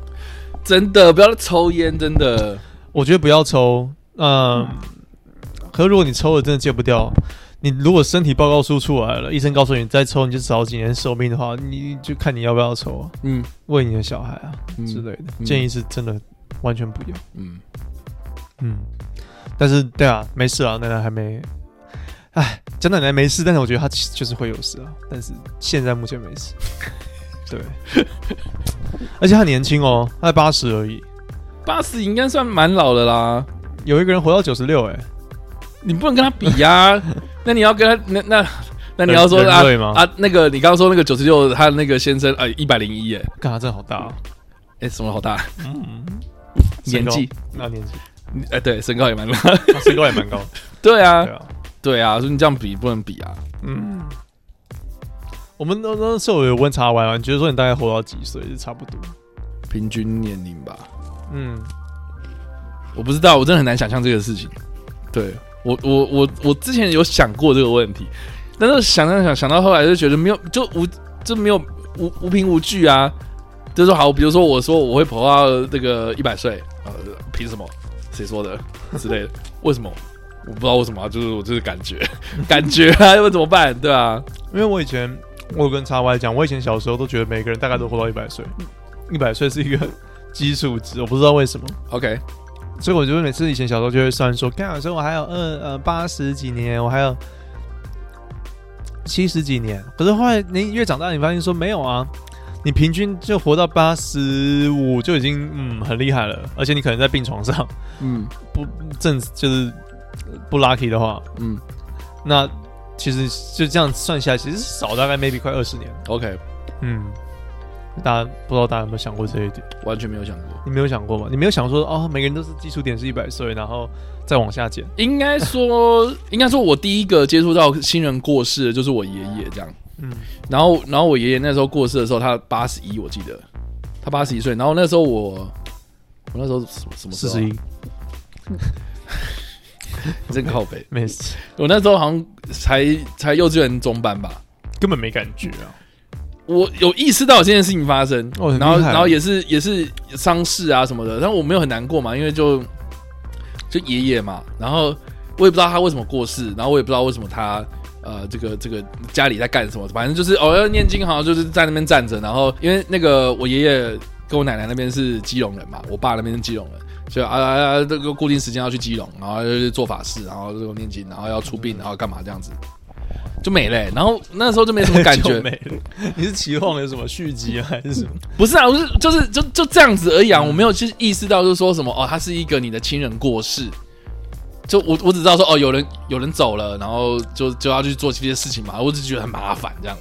真的不要抽烟，真的，我觉得不要抽，嗯，可是如果你抽了真的戒不掉。你如果身体报告书出来了，医生告诉你再抽你就少几年寿命的话，你就看你要不要抽啊，嗯为你的小孩啊嗯之类的，嗯建议是真的完全不要。嗯，嗯，但是对啊，没事啊，奶奶还没。哎，讲奶奶没事，但是我觉得她就是会有事啊。但是现在目前没事。*laughs* 对，*laughs* 而且他年轻哦，他才八十而已。八十应该算蛮老的啦，有一个人活到九十六，哎，你不能跟他比呀、*laughs* 那你要跟他那那那你要说人啊那个你刚刚说那个九十六，他那个先生啊一百零一哎，干他真的好大、哦。哎什么好大？嗯，年纪，那年纪，哎对身高也蛮高，*laughs* 身高也蛮高。对啊。对啊，对啊，所以你这样比不能比啊，嗯。我们那那时候有问查完啊，你觉得说你大概活到几岁是差不多？平均年龄吧，嗯，我不知道，我真的很难想象这个事情。对我，我，我，我之前有想过这个问题，但是想想想想到后来就觉得没有，就无，就没有无无凭无据啊。就是说好，比如说我说我会活到这个一百岁，呃，凭什么？谁说的之类的？*laughs* 为什么？我不知道为什么啊，就是我就是感觉，*laughs* 感觉啊，要怎么办？对啊，因为我以前我有跟叉 Y 讲，我以前小时候都觉得每个人大概都活到一百岁，一百岁是一个基数值，我不知道为什么，OK，所以我就每次以前小时候就会算说，干，所以我还有二呃八十几年，我还有七十几年，可是后来你越长大，你发现说没有啊。你平均就活到八十五就已经嗯很厉害了，而且你可能在病床上嗯不正就是不 lucky 的话，嗯那其实就这样算下来，其实少大概 maybe 快二十年。，OK，嗯，大家不知道大家有没有想过这一点？完全没有想过。你没有想过吗？你没有想说哦，每个人都是基础点是一百岁，然后再往下减。应该说，*laughs* 应该说，我第一个接触到新人过世的就是我爷爷这样。嗯，然后，然后我爷爷那时候过世的时候，他八十一，我记得他八十一岁。然后那时候我，我那时候什么什么四十一，*laughs* 真靠北。没事，我那时候好像才才幼稚园中班吧。根本没感觉啊。我有意识到有这件事情发生，然后然后也是也是丧事啊什么的，但我没有很难过嘛，因为就就爷爷嘛，然后我也不知道他为什么过世，然后我也不知道为什么他呃这个这个家里在干什么，反正就是哦要念经，好像就是在那边站着，然后因为那个我爷爷跟我奶奶那边是基隆人嘛，我爸那边是基隆人。所以啊啊啊！这个固定时间要去基隆，然后就是做法事，然后这个念经，然后要出殡，然后干嘛这样子，就没了欸、然后那时候就没什么感觉，*laughs* 没了。你是期望有什么续集啊，还是什么？*laughs* 不是啊，我是就是就就这样子而已啊，我没有去意识到就是说什么哦，他是一个你的亲人过世，就我我只知道说哦，有人有人走了，然后就就要去做这些事情嘛，我只觉得很麻烦这样。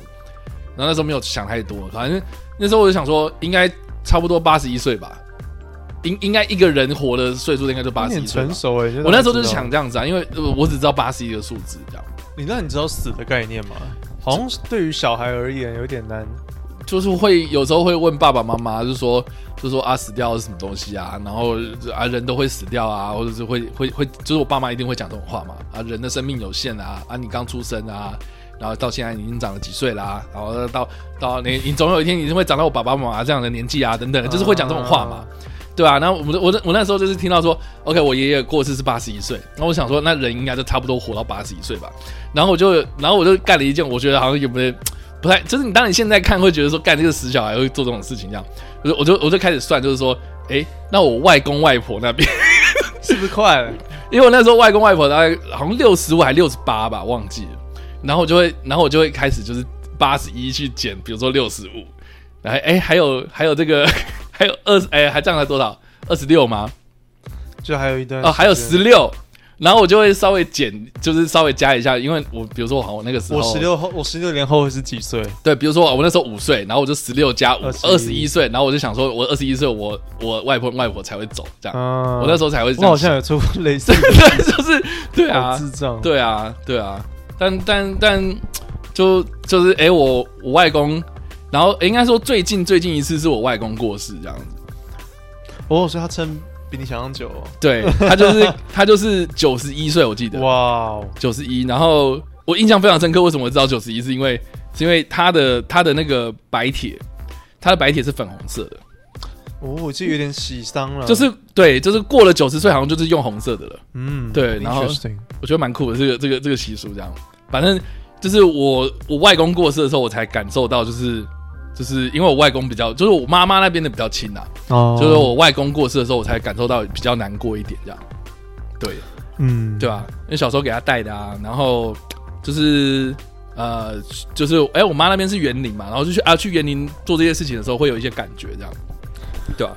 然后那时候没有想太多，反正那时候我就想说，应该差不多八十一岁吧，应应该一个人活的岁数应该就八十一岁成。熟哎、我那时候就是想，这样子啊，因为呃我只知道八十一个数字这样。你那你知道死的概念吗？好像是对于小孩而言有点难。就是会有时候会问爸爸妈妈，就说就说啊死掉是什么东西啊，然后啊人都会死掉啊，或者是会会会，就是我爸妈一定会讲这种话嘛啊人的生命有限啊啊你刚出生啊，然后到现在你已经长了几岁啦、然后到到你你总有一天你会长到我爸爸妈妈这样的年纪啊等等，就是会讲这种话嘛。对啊，然后我们我我那时候就是听到说，OK，我爷爷过世是八十一岁，然后我想说，那人应该就差不多活到八十一岁吧。然后我就然后我就干了一件我觉得好像有没有不太，就是你当你现在看会觉得说，干这个死小孩会做这种事情这样，我就我就我就开始算，就是说，哎，那我外公外婆那边，*laughs* 是不是快了？因为我那时候外公外婆大概好像六十五还六十八吧，忘记了。然后我就会，然后我就会开始就是八十一去减，比如说六十五，然后诶，还有还有这个还有二十，哎，还这样才多少？二十六吗？就还有一段哦，还有十六。然后我就会稍微减，就是稍微加一下，因为我比如说我我那个时候我十六后，我十六年后会是几岁？对，比如说我那时候五岁，然后我就十六加五21二十一岁，然后我就想说，我二十一岁，我我外婆外婆才会走，这样，啊我那时候才会这我。好像有出过类似的，对，*laughs* 就是对啊，智障。对啊，对啊，但但但就就是哎、我我外公，然后、诶应该说最近最近一次是我外公过世这样子，哦，所以他撑比你想象久哦。对他就是 *laughs* 他就是九十一岁，我记得哇哦，九十一，然后我印象非常深刻，为什么我知道九十一？是因为是因为他的他的那个白铁，他的白铁是粉红色的。哦，我记得有点喜丧了。就是对，就是过了九十岁，好像就是用红色的了。嗯，对然后我觉得蛮酷的，这个这个这个习俗这样。反正就是我我外公过世的时候，我才感受到，就是就是因为我外公比较，就是我妈妈那边的比较亲啊，哦，就是我外公过世的时候，我才感受到比较难过一点这样。对嗯，对吧？因为小时候给他带的啊，然后就是呃，就是哎、我妈那边是园林嘛，然后就去啊去园林做这些事情的时候，会有一些感觉这样，对吧？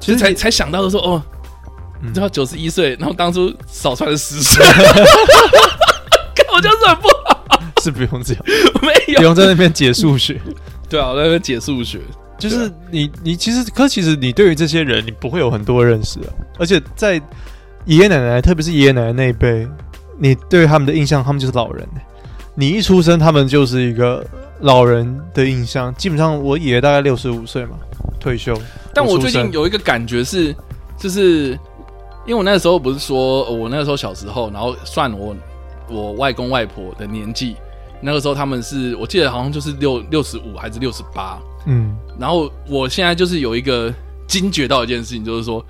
其实才才想到的说哦。你知道九十一岁，然后当初少穿了十岁，*laughs* 看我就是很不好，是不用这样，*laughs* 没有不，用在那边解数学。对啊，我在那边解数学，就是你，你其实，可其实你对于这些人，你不会有很多认识啊。而且在爷爷奶奶，特别是爷爷奶奶那一辈，你对他们的印象，他们就是老人。你一出生，他们就是一个老人的印象。基本上，我爷爷大概六十五岁嘛，退休。但我最近有一个感觉是，就是因为我那个时候不是说呃我那个时候小时候，然后算我我外公外婆的年纪，那个时候他们是我记得好像就是六六十五还是六十八，嗯，然后我现在就是有一个惊觉到一件事情，就是说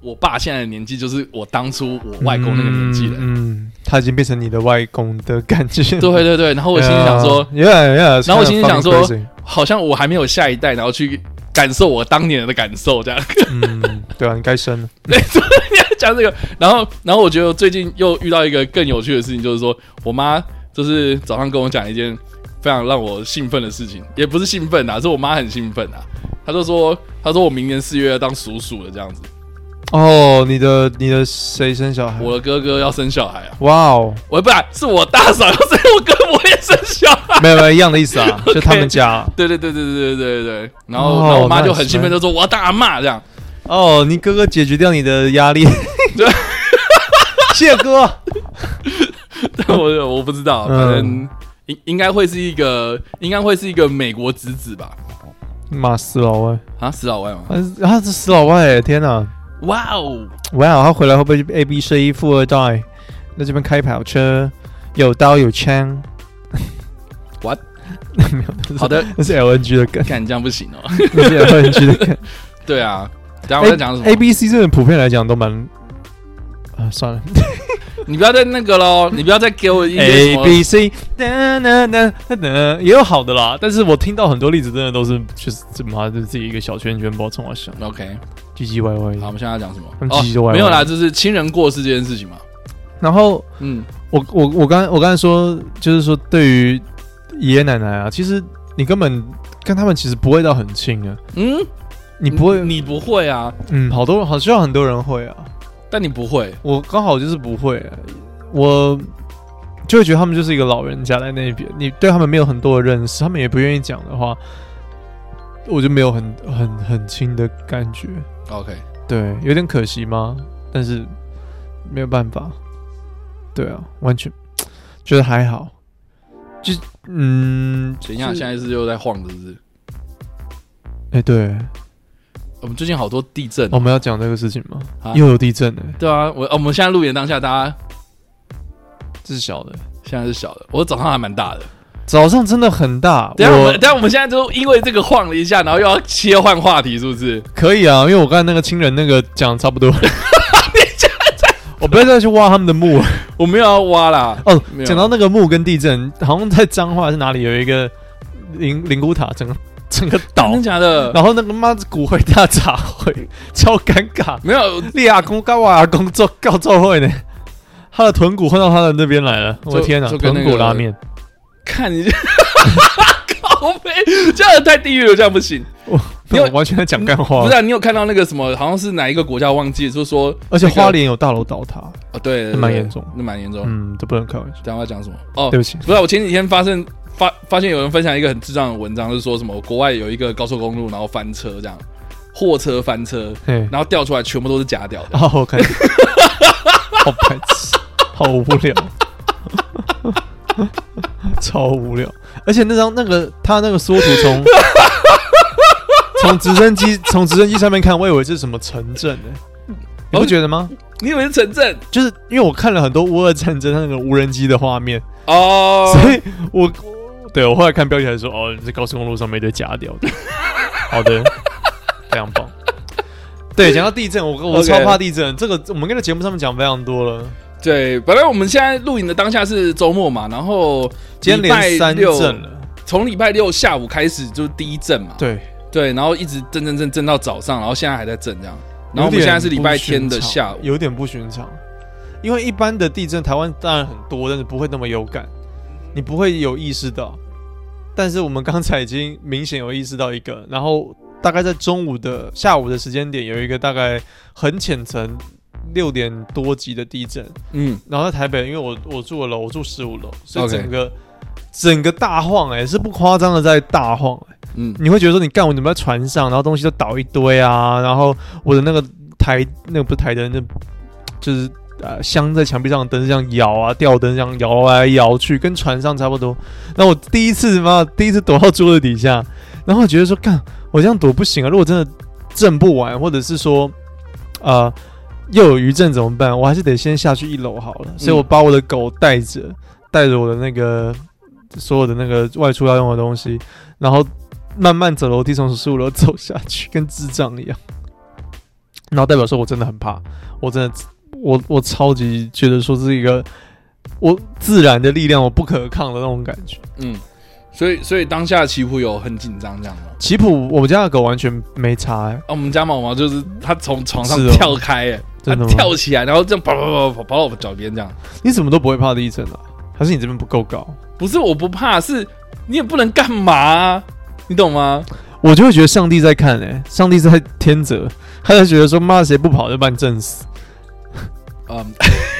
我爸现在的年纪就是我当初我外公那个年纪了。嗯，嗯他已经变成你的外公的感觉。对对对，然后我心里想说，，Yeah Yeah，然后我心里想说好像我还没有下一代，然后去感受我当年的感受，这样。嗯，对啊，你该生了。*laughs* 你要讲这个，然后，然后我觉得最近又遇到一个更有趣的事情，就是说我妈就是早上跟我讲一件非常让我兴奋的事情，也不是兴奋啊，是我妈很兴奋啊。她就说，她说我明年四月要当叔叔了，这样子。哦，你的你的谁生小孩？我的哥哥要生小孩啊，哇哦，我不然是我大嫂要生，我哥我也生小孩。*laughs* 没有没有一样的意思啊，*laughs* 就他们家。对对对对对对对对，然后、哦然后我妈就很兴奋，就说我要当阿妈这样。哦，你哥哥解决掉你的压力。对，*laughs* 谢哥。*laughs* 但我我不知道，嗯反正应应该会是一个，应该会是一个美国侄子吧？妈死老外，啊，死老外吗？他他是死老外哎！天哪！哇哦！哇，他回来会不会 A B C 富二代？在这边开跑车，有刀有枪。What？*laughs* 好的，那是 L N G 的梗，看这样不行哦。那是 L N G 的梗。*laughs* 对啊，等一下我在讲什么？A、B、C 这种普遍来讲都蛮啊，算了你不要再那个喽，你不要再给我一些什，A 么 B C 哒哒哒哒哒，也有好的啦。但是我听到很多例子，真的都是就是这么就是自己一个小圈圈，不知道从哪想，OK，唧唧歪歪。好，我们现在要讲什么？唧唧歪歪。没有啦，就是亲人过世这件事情嘛。然后嗯，我我我刚我刚才说，就是说对于爷爷奶奶啊，其实你根本跟他们其实不会到很亲啊，嗯，你不会，你不会啊，嗯，好多好像很多人会啊，但你不会。我刚好就是不会、啊，我就会觉得他们就是一个老人家在那边，你对他们没有很多的认识，他们也不愿意讲的话，我就没有很很很亲的感觉，OK，对，有点可惜吗？但是没有办法，对啊，完全觉得还好，就嗯，等一下，就是现在是又在晃，是不是？哎、对，我们最近好多地震我们要讲这个事情吗？啊又有地震呢，对啊，我、哦我们现在录影当下，大家这是小的，现在是小的，我早上还蛮大的。早上真的很大，等一下我们，我等一下我们现在就因为这个晃了一下，然后又要切换话题，是不是？可以啊，因为我刚才那个亲人那个讲得差不多。*laughs* 我不要再去挖他们的墓了我没有要挖啦。哦没。有讲到那个墓跟地震，好像在彰化是哪里有一个灵灵骨塔，整个整个倒真，的假的？然后那个妈骨灰大杂烩，*laughs* 超尴尬。没有，利亚公跟我阿公做告奏会呢，他的臀骨混到他的那边来了，我的天哪！臀就跟那个骨拉面，看你，*laughs* 靠背，这样太地狱了，这样不行。你有我完全在讲干话。不是、啊，你有看到那个什么，好像是哪一个国家忘记，就是说，而且花莲有大楼倒塌，哦，对，蛮严重那蛮严重。嗯，这不能开玩笑。等一下要讲什么？哦，对不起，不是啊，我前几天发现发发现有人分享一个很智障的文章，就是说什么国外有一个高速公路，然后翻车这样，货车翻车，然后掉出来全部都是假屌的。哦，我看，好白痴，好无聊，*laughs* 超无聊。而且那张那个他那个缩图从 *laughs* 从直升机从直升机上面看，我以为是什么城镇呢、你不觉得吗？你以为是城镇就是因为我看了很多乌俄战争那个无人机的画面，哦？所以我我对我后来看标题还说，哦，这高速公路上面一堆假屌的。好的，非常棒。对，讲到地震，我我超怕地震。这个我们跟在节目上面讲非常多了。对，本来我们现在录影的当下是周末嘛，然后今天连三六震了，从礼拜六下午开始就是第一震嘛，对，对，然后一直震震震震到早上，然后现在还在震这样。然后我们现在是礼拜天的下午，有点不寻常，因为一般的地震台湾当然很多，但是不会那么有感，你不会有意识到。但是我们刚才已经明显有意识到一个，然后大概在中午的下午的时间点，有一个大概很浅层六点多级的地震，嗯，然后在台北，因为我我住的楼，我住十五楼，所以整个整个大晃哎、是不夸张的在大晃、欸，嗯，你会觉得说你干我怎么在船上，然后东西都倒一堆啊，然后我的那个台那个不是台灯，那就是呃镶在墙壁上的灯这样摇啊，吊灯这样摇来摇去，跟船上差不多。那我第一次嘛，第一次躲到桌子底下，然后觉得说干我这样躲不行啊，如果真的震不完，或者是说呃又有余震怎么办？我还是得先下去一楼好了，所以我把我的狗带着，带着我的那个所有的那个外出要用的东西，然后慢慢走楼梯从十五楼走下去，跟智障一样。然后代表说我真的很怕，我真的我我超级觉得说是一个我自然的力量，我不可抗的那种感觉。嗯，所以所以当下奇普有很紧张这样吗？棋谱我们家的狗完全没差、欸，啊，我们家毛毛就是它从床上跳开，哎，他跳起来，然后这样跑跑跑跑跑到我脚边这样。你怎么都不会怕地震啊？还是你这边不够高？不是我不怕，是你也不能干嘛啊、你懂吗？我就会觉得上帝在看、欸，上帝在天责，他就觉得说妈谁不跑就把你震死。嗯，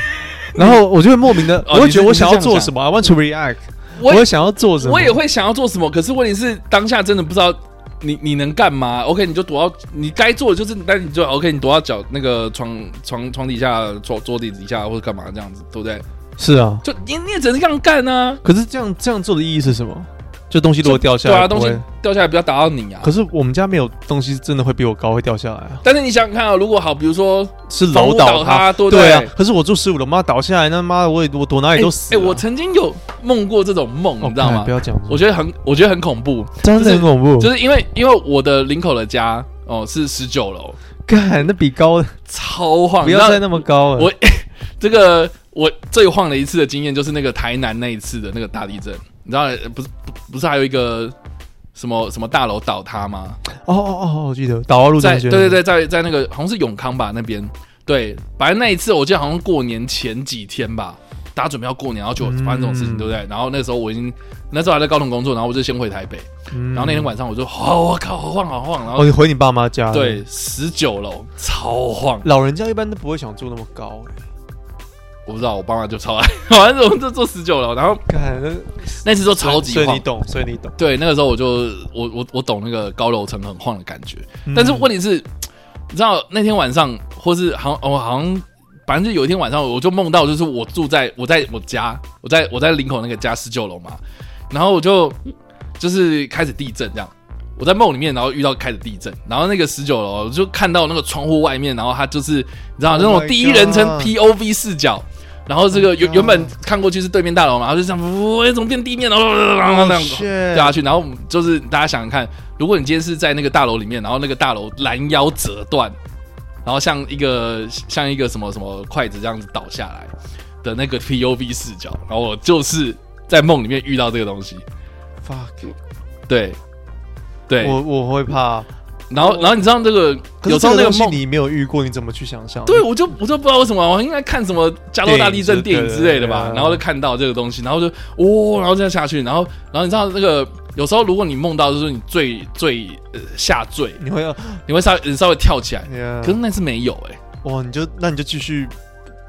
*laughs* 然后我就会莫名的，哦我会觉得我想要做什么，I want to react，我我会想要做什么，我也会想要做什么，可是问题是当下真的不知道你你能干嘛。OK，你就躲到你该做的就是，但你就 OK，你躲到脚那个床床床底下、桌桌底底下或者干嘛这样子，对不对？是啊。就你你也只能这样干啊。可是这样这样做的意义是什么？就东西如果掉下来，对啊，东西掉下来不要打到你啊可。是我们家没有东西真的会比我高，会掉下来啊，但是你想想看啊，如果好，比如说是楼倒倒塌，对啊。可是我住十五楼，妈倒下来，那妈的我也我躲哪里都死哎、啊。我曾经有梦过这种梦，哦你知道吗干不？要讲，我觉得很，我觉得很恐怖，真的很恐怖，就是因为因为我的林口的家哦是十九楼，干那比高超晃，不要再那么高了。我 *laughs* 这个我最晃的一次的经验就是那个台南那一次的那个大地震，你知道不是不不是还有一个什么什么大楼倒塌吗？哦哦哦，我记得导澳路在，对对对，在在那个好像是永康吧那边，对，反正那一次我记得好像过年前几天吧，大家准备要过年，然后就发生这种事情，嗯。对不对？然后那时候我已经那时候还在高雄工作，然后我就先回台北，嗯，然后那天晚上我就哦我靠好晃好晃，然哦，后你回你爸妈家，对，十九楼超晃，老人家一般都不会想住那么高、欸，我不知道我爸妈就超爱，*laughs* 反正我们就坐十九楼，然后干那那次就超级晃。所以你懂，所以你懂。对，那个时候我就我我我懂那个高楼层很晃的感觉，嗯。但是问题是，你知道那天晚上，或是好像我好像，反正就有一天晚上，我就梦到，就是我住在我在我家，我在我在林口那个家十九楼嘛，然后我就就是开始地震这样。我在梦里面，然后遇到开始地震，然后那个十九楼我就看到那个窗户外面，然后它就是你知道 Oh 那种第一人称 POV 视角，然后这个 Oh 原原本看过去是对面大楼嘛，然后就这样，呜，从变地面，然后然后这样掉下去，然后就是大家想想看，如果你今天是在那个大楼里面，然后那个大楼拦腰折断，然后像一个像一个什么什么筷子这样子倒下来的那个 P U V 视角，然后我就是在梦里面遇到这个东西，fuck，对。对，我我会怕。然后然后你知道这个有时候那个梦。你没有遇过，你怎么去想象？对，我就我就不知道为什么，我应该看什么加州大地震电影之类的吧然后就看到这个东西，然后就哦，然后这样下去，然后然后你知道那个有时候如果你梦到就是你最最呃下坠，你会要，你会稍微稍微跳起来可是那次没有哎、哇，你就那你就继续，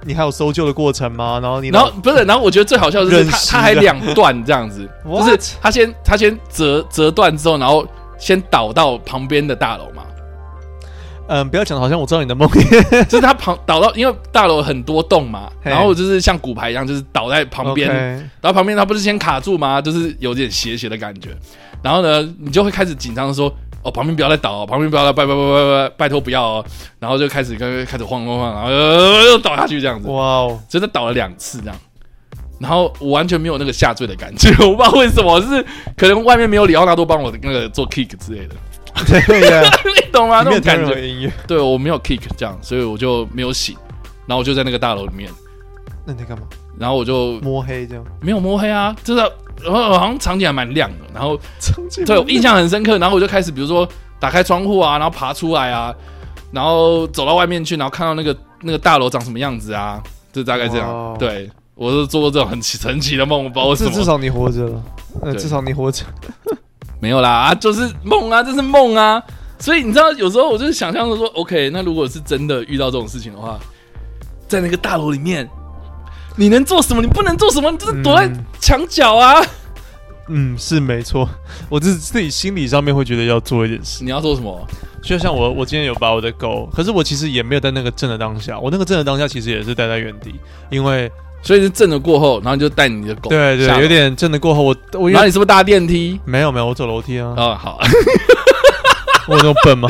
你还有搜救的过程吗？然后你然后不是，然后我觉得最好笑的是他他还两段这样子，*laughs* 就是他先他先折折断之后，然后先倒到旁边的大楼嘛，嗯，不要讲，好像我知道你的梦。就是他旁倒到，因为大楼很多栋嘛，然后就是像骨牌一样，就是倒在旁边然后旁边他不是先卡住吗？就是有点斜斜的感觉。然后呢，你就会开始紧张的说：“哦，旁边不要再倒哦，旁边不要再拜拜拜拜拜，拜托不要哦。”然后就开始跟开始晃晃晃，然后呃又倒下去这样子，哇哦，真的倒了两次这样。然后我完全没有那个下坠的感觉，*laughs* 我不知道为什么，是可能外面没有里奥纳多帮我那个做 kick 之类的，对呀，*laughs* 你懂吗？那种感觉。音乐，对我没有 kick 这样，所以我就没有醒。然后我就在那个大楼里面，那你在干嘛？然后我就摸黑这样？没有摸黑啊，就是然后好像场景还蛮亮的，然后场景对我印象很深刻。然后我就开始比如说打开窗户啊，然后爬出来啊，然后走到外面去，然后看到那个那个大楼长什么样子啊，就大概这哇样。对我是做过这种很奇神奇的梦，我不知道为什么。至至少你活着了，呃，对至少你活着。*laughs* 没有啦，啊，就是梦啊，这是梦啊。所以你知道，有时候我就是想象着说，OK，那如果是真的遇到这种事情的话，在那个大楼里面，你能做什么？你不能做什么？你就是躲在嗯墙角啊。嗯，是没错，我自自己心理上面会觉得要做一点事。你要做什么？就像我，我今天有把我的狗，可是我其实也没有在那个震的当下，我那个震的当下其实也是待在原地，因为所以是震了过后，然后你就带你的狗对对，有点震的过后，我我因为然后你是不是搭电梯？没有没有，我走楼梯啊，哦，好，*laughs* 我有那么笨吗？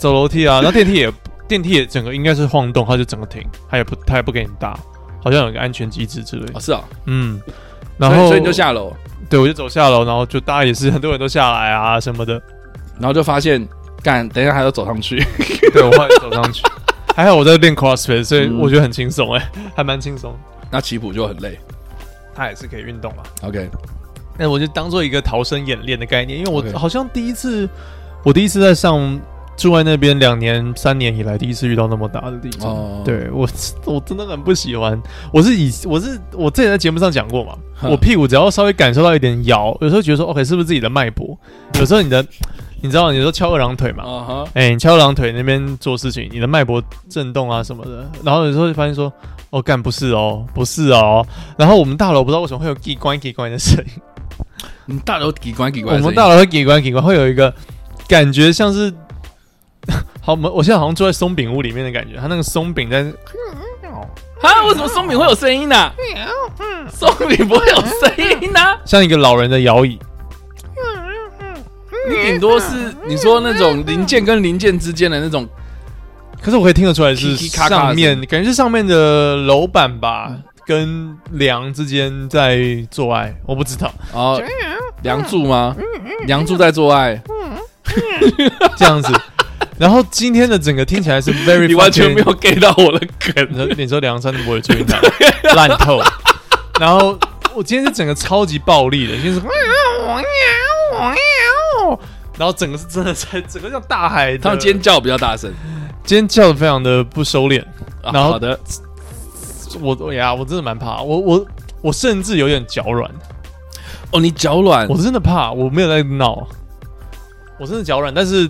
走楼梯啊，然后电梯也电梯也整个应该是晃动，它就整个停，它也不它也不给你搭，好像有个安全机制之类的。哦，是啊，嗯，然后所以所以你就下楼，对我就走下楼，然后就大家也是很多人都下来啊什么的，然后就发现干，等一下还要走上去。对我后来走上去，还好我在练 CrossFit，所以嗯我觉得很轻松哎，*laughs* 还蛮轻松。那起步就很累。它也是可以运动啊，OK，那我就当做一个逃生演练的概念，因为我 OK 好像第一次，我第一次在上住在那边两年三年以来，第一次遇到那么大的地震。哦对我我真的很不喜欢。我是以我是我之前在节目上讲过嘛，哼我屁股只要稍微感受到一点摇，有时候觉得说 OK 是不是自己的脉搏？有时候你的你知道，你说敲二郎腿嘛，啊哈，哎、你翘二郎腿那边做事情，你的脉搏震动啊什么的，然后有时候就发现说，哦，干不是哦，不是哦，然后我们大楼不知道为什么会有叽关叽关的声音，你大楼机关机关我们大楼会叽关叽关，会有一个感觉像是，好，我们我现在好像住在松饼屋里面的感觉，它那个松饼在，*laughs* 啊，为什么松饼会有声音呢、松饼不会有声音呢、*laughs* 像一个老人的摇椅，你顶多是你说那种零件跟零件之间的那种，可是我可以听得出来是上面感觉是上面的楼板吧。跟梁之间在做爱，我不知道，哦，梁柱吗？梁柱在做爱，*laughs* 这样子。然后今天的整个听起来是 *laughs* very，你完全没有 get 到我的梗你。说你说梁山伯与祝英台烂透，*laughs* 然后我今天是整个超级暴力的，就是然后整个是真的在整个像大海，他们尖叫比较大声。今天叫的非常的不收敛，啊然后好的，我我呀我真的蛮怕，我我我甚至有点脚软，哦，你脚软。我，真的怕，我没有在闹，我真的脚软，但是。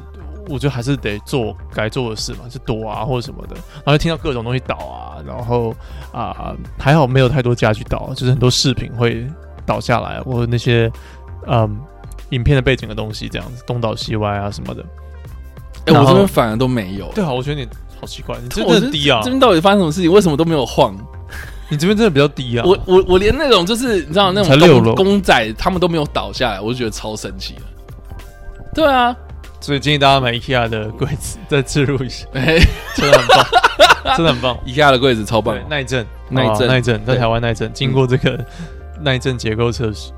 我觉得还是得做该做的事嘛，就躲啊或者什么的，然后就听到各种东西倒啊，然后啊、还好没有太多家具倒，就是很多饰品会倒下来，或者那些嗯影片的背景的东西这样子东倒西歪啊什么的。哎，我这边反而都没有。对啊，我觉得你好奇怪，你真的很低啊这，边到底发生什么事情？为什么都没有晃？你这边真的比较低啊。我我我连那种就是你知道那种六公仔，他们都没有倒下来，我就觉得超神奇了。对啊，所以建议大家买 IKEA 的柜子，再置入一下，哎，真的很棒，*laughs* 真的很棒。IKEA 的柜子超棒，，耐震，耐震耐震，在台湾耐震，经过这个耐震结构测试，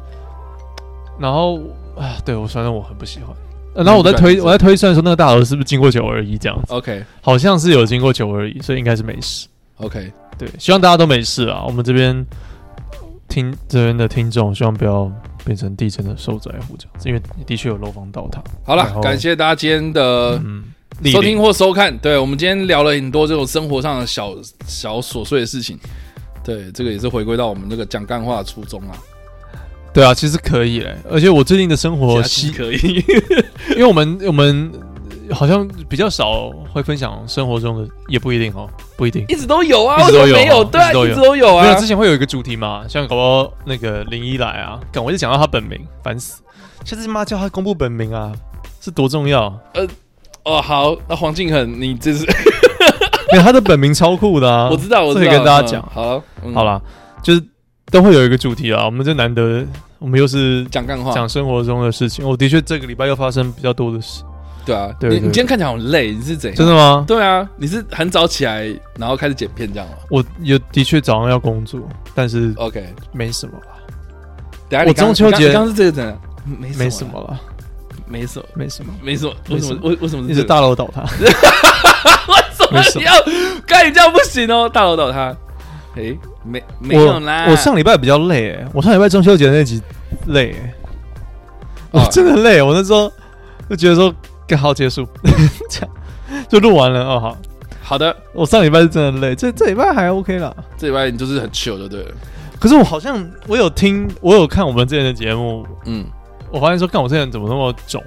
然后啊，对我反正我很不喜欢。呃然后我在推，我在推算说那个大楼是不是经过九二一这样子，OK。好像是有经过九二一，所以应该是没事。OK，对，希望大家都没事啊。我们这边听这边的听众，希望不要变成地震的受灾户这样子，因为的确有楼房倒塌。好了，感谢大家今天的嗯，收听或收看。对我们今天聊了很多这种生活上的小小琐碎的事情。对，这个也是回归到我们这个讲干话的初衷啊。对啊，其实可以嘞。而且我最近的生活可以，*laughs* 因为我们我们好像比较少会分享生活中的，也不一定哦，不一定。一直都有啊，一直都有没有？哦对啊，一直都有一直都有没有，啊之。前会有一个主题嘛，像搞不好那个林一来啊，赶我就讲到他本名，烦死！下次妈叫他公布本名啊，是多重要？呃哦，好，那黄敬恒，你这是 *laughs* 没有他的本名超酷的啊！*laughs* 我知道，我可以跟大家讲好，嗯好，啦，就是都会有一个主题啊，我们这难得，我们又是讲干话，讲生活中的事情。我的确这个礼拜又发生比较多的事，对啊。你你今天看起来很累，你是怎样？真的吗？对啊，你是很早起来，然后开始剪片这样吗我有的确早上要工作，但是？OK，没什么啦，等下你刚我中秋节你刚刚是这个怎样？没没什么啦，什么啦，没什么，没什么，没什么。为什么？为为什么一直是这个？大楼倒塌。*laughs* 为没什么什么要？干你这样不行哦，大楼倒塌。诶，没没有啦。我上礼拜比较累、欸，我上礼拜中秋节那集累、欸，我哦真的累。我那时候就觉得说，刚好结束，*laughs* 这样就录完了。哦，好，好的，我上礼拜是真的累，这这礼拜还 OK 啦。这礼拜你就是很糗，就对了。可是我好像我有听，我有看我们之前的节目，嗯，我发现说，看我之前怎么那么肿，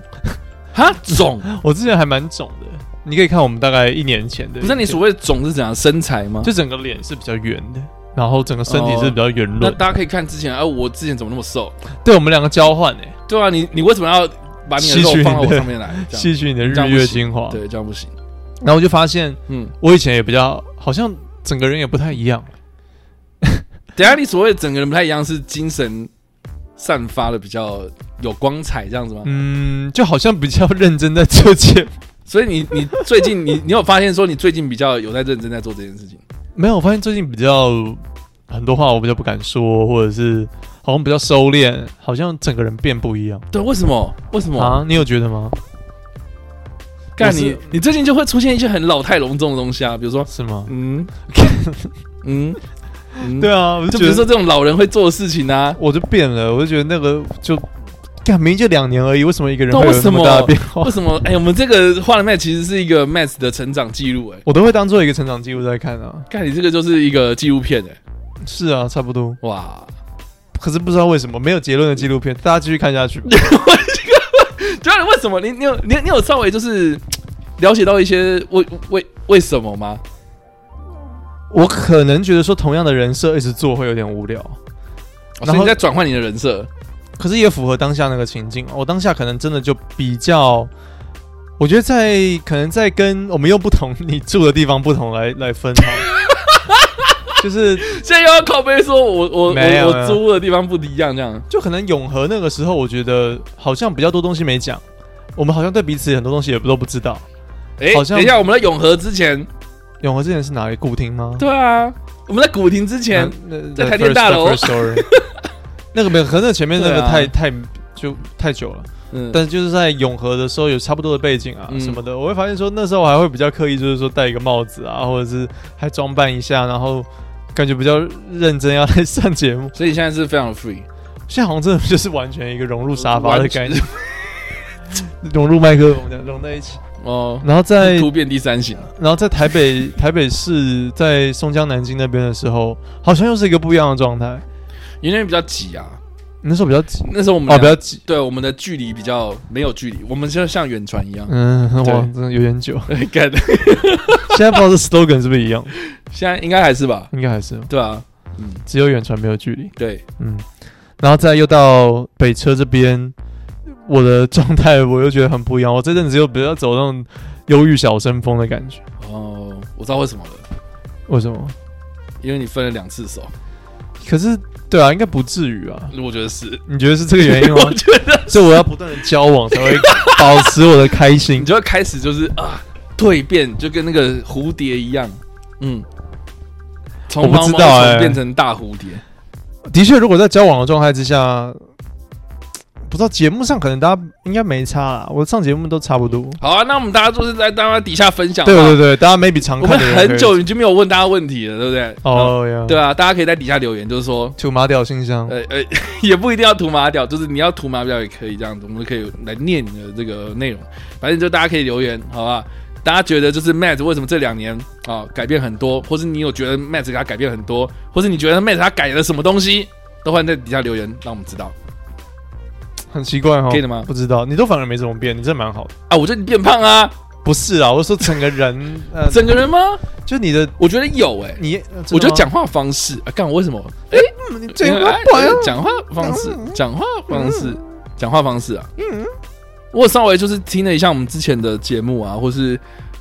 哈，肿 *laughs* 我之前还蛮肿的。你可以看我们大概一年前的，不是你所谓的肿是怎样？身材吗？就整个脸是比较圆的，然后整个身体是比较圆润。那大家可以看之前，哎，我之前怎么那么瘦？对我们两个交换诶、对啊，你你为什么要把你的肉放到我上面来？*laughs* 吸取你的日月精华。对，这样不行。然后我就发现，嗯，我以前也比较好像整个人也不太一样。*laughs* 等下你所谓的整个人不太一样，是精神散发的比较有光彩这样子吗？嗯，就好像比较认真在做节目。所以你你最近你你有发现说你最近比较有在认真在做这件事情？没有，我发现最近比较很多话我比较不敢说，或者是好像比较收敛，好像整个人变不一样对，为什么？为什么？啊？你有觉得吗？干你我是，你最近就会出现一些很老态龙钟的东西啊，比如说，什么？*laughs* 嗯，嗯，嗯对啊，我就就觉得比如说这种老人会做的事情啊，我就变了，我就觉得那个就。干，明明就两年而已，为什么一个人对会有那么为什么大的变化为？什么？哎、我们这个画的 Matt 其实是一个 Matt 的成长记录，哎，我都会当做一个成长记录在看啊。看你这个就是一个纪录片，哎，是啊，差不多。哇，可是不知道为什么没有结论的纪录片，大家继续看下去吧。*laughs* 就是为什么你你有你你有稍微就是 *tsk* 了解到一些为为为什么吗？我可能觉得说同样的人设一直做会有点无聊，然后你在转换你的人设，可是也符合当下那个情境。我当下可能真的就比较，我觉得在可能在跟我们用不同你住的地方不同来来分好了，*laughs* 就是现在又要靠背说我我我我租的地方不一样，这样就可能永和那个时候，我觉得好像比较多东西没讲，我们好像对彼此很多东西也都不知道。哎、好像等一下，我们在永和之前，永和之前是哪里？古亭吗？对啊，我们在古亭之前，在台电大楼 *laughs* 那个没有，可能那前面那个太、太就太久了。嗯，但是就是在永和的时候有差不多的背景啊嗯什么的，我会发现说那时候我还会比较刻意，就是说戴一个帽子啊，或者是还装扮一下，然后感觉比较认真要来上节目。所以你现在是非常 free，现在好像真的就是完全一个融入沙发的感觉，融入麦克风这样融在一起。哦，然后在突变第三型，然后在台北台北市在松江南京那边的时候，好像又是一个不一样的状态。因为比较挤啊，那时候比较挤，那时候我们哦，比较挤。对我们的距离比较没有距离，我们就像远传一样。嗯，对哇，真的有点久。*laughs* 现在不知道是 slogan 是不是一样？现在应该还是吧？应该还是对啊，嗯只有远传没有距离。对，嗯，然后再又到北车这边，我的状态我又觉得很不一样。我这阵子又比较走那种忧郁小生风的感觉。哦，我知道为什么了，为什么？因为你分了两次手，可是对啊，应该不至于啊。我觉得是，你觉得是这个原因吗 *laughs* 我？觉得所以我要不断的交往才会保持我的开心你心。就会开始就是啊蜕变，就跟那个蝴蝶一样，嗯，从我不毛毛知道欸虫变成大蝴蝶，的确，如果在交往的状态之下，不知道节目上可能大家应该没差啦。我上节目都差不多。好啊，那我们大家就是在大家底下分享，对对对，大家 maybe 常我们很久已经没有问大家问题了，对不对？哦呀，对啊，大家可以在底下留言，就是说，土马屌信箱。呃呃，*laughs* 也不一定要涂马屌，就是你要涂马屌也可以这样子，我们可以来念你的这个内容。反正就大家可以留言，好吧？大家觉得就是 Matt 为什么这两年啊改变很多，或是你有觉得 Matt 给他改变很多，或是你觉得 Matt 他改了什么东西，都欢迎在底下留言，让我们知道很奇怪哈，可以的吗不知道，你都反而没怎么变，你真的蛮好的。啊。我觉得你变胖啊，不是啊，我是说整个人，*laughs* 呃，整个人吗？就你的我觉得有哎、你，呃我觉得讲，话方式啊，干我为什么？*laughs* 哎、你嘴巴哎短啊，讲话方式，讲话方式，讲话方式啊。嗯我稍微就是听了一下我们之前的节目啊，或是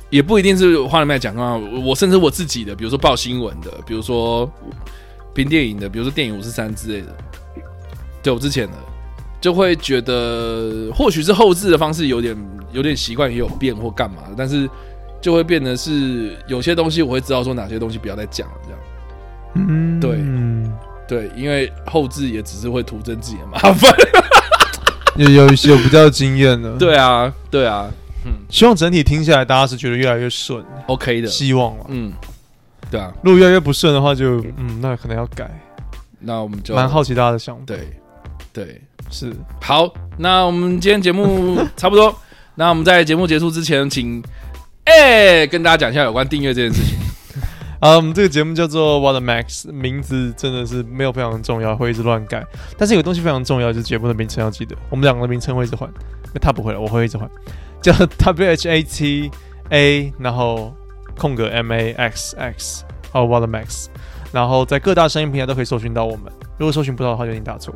也不一定是花了麦讲啊，我我甚至我自己的，比如说报新闻的，比如说评电影的，比如说电影五十三之类的，对我之前的就会觉得，或许是后置的方式有点有点习惯也有变或干嘛的，但是就会变得是有些东西我会知道说哪些东西不要再讲了这样。嗯，对。嗯，对，因为后置也只是会徒增自己的麻烦。有有有比较经验的，，*laughs* 对啊，对啊，嗯。希望整体听下来大家是觉得越来越顺，，OK 的，希望了。嗯，对啊，如果越来越不顺的话，就嗯，那可能要改。那我们就蛮好奇大家的想法，对对，是好，那我们今天节目差不多，*laughs* 那我们在节目结束之前，请哎、跟大家讲一下有关订阅这件事情。啊，*laughs* 我们这个节目叫做 What Max，名字真的是没有非常重要，会一直乱改。但是有个东西非常重要，就是节目的名称要记得。我们两个的名称会一直换，那他不会了，我会一直换，*laughs* 叫 W H A T A，然后空格 M A X X，还有 What Max，然后在各大声音平台都可以搜寻到我们。如果搜寻不到的话，就已经打错。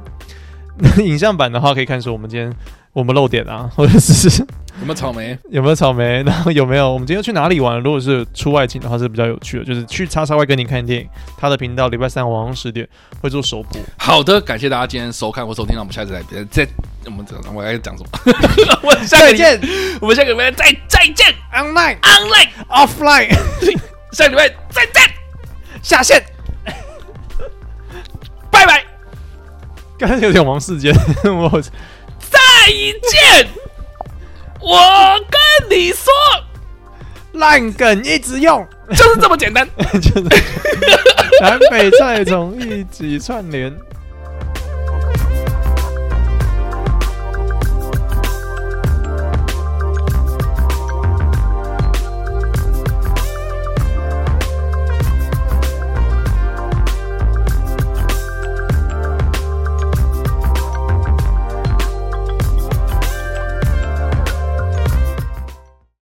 那 *laughs* 影像版的话，可以看出我们今天我们漏点啊，*laughs* 或者是有没有草莓？*laughs* 有没有草莓？然后有没有我们今天去哪里玩？如果是出外景的话，是比较有趣的，就是去叉叉外跟你看电影，他的频道礼拜三晚上十点会做首播。好的，感谢大家今天收看或收听，那我们下次再再我们讲我该讲什么？我下个见，我们下个礼拜再再见，online，online，offline 下个礼拜再见，下线。拜拜。刚才有点王世坚，*laughs* 我再见。我跟你说，烂梗一直用，就是这么简单。就是 *laughs* 南北菜种一起串联。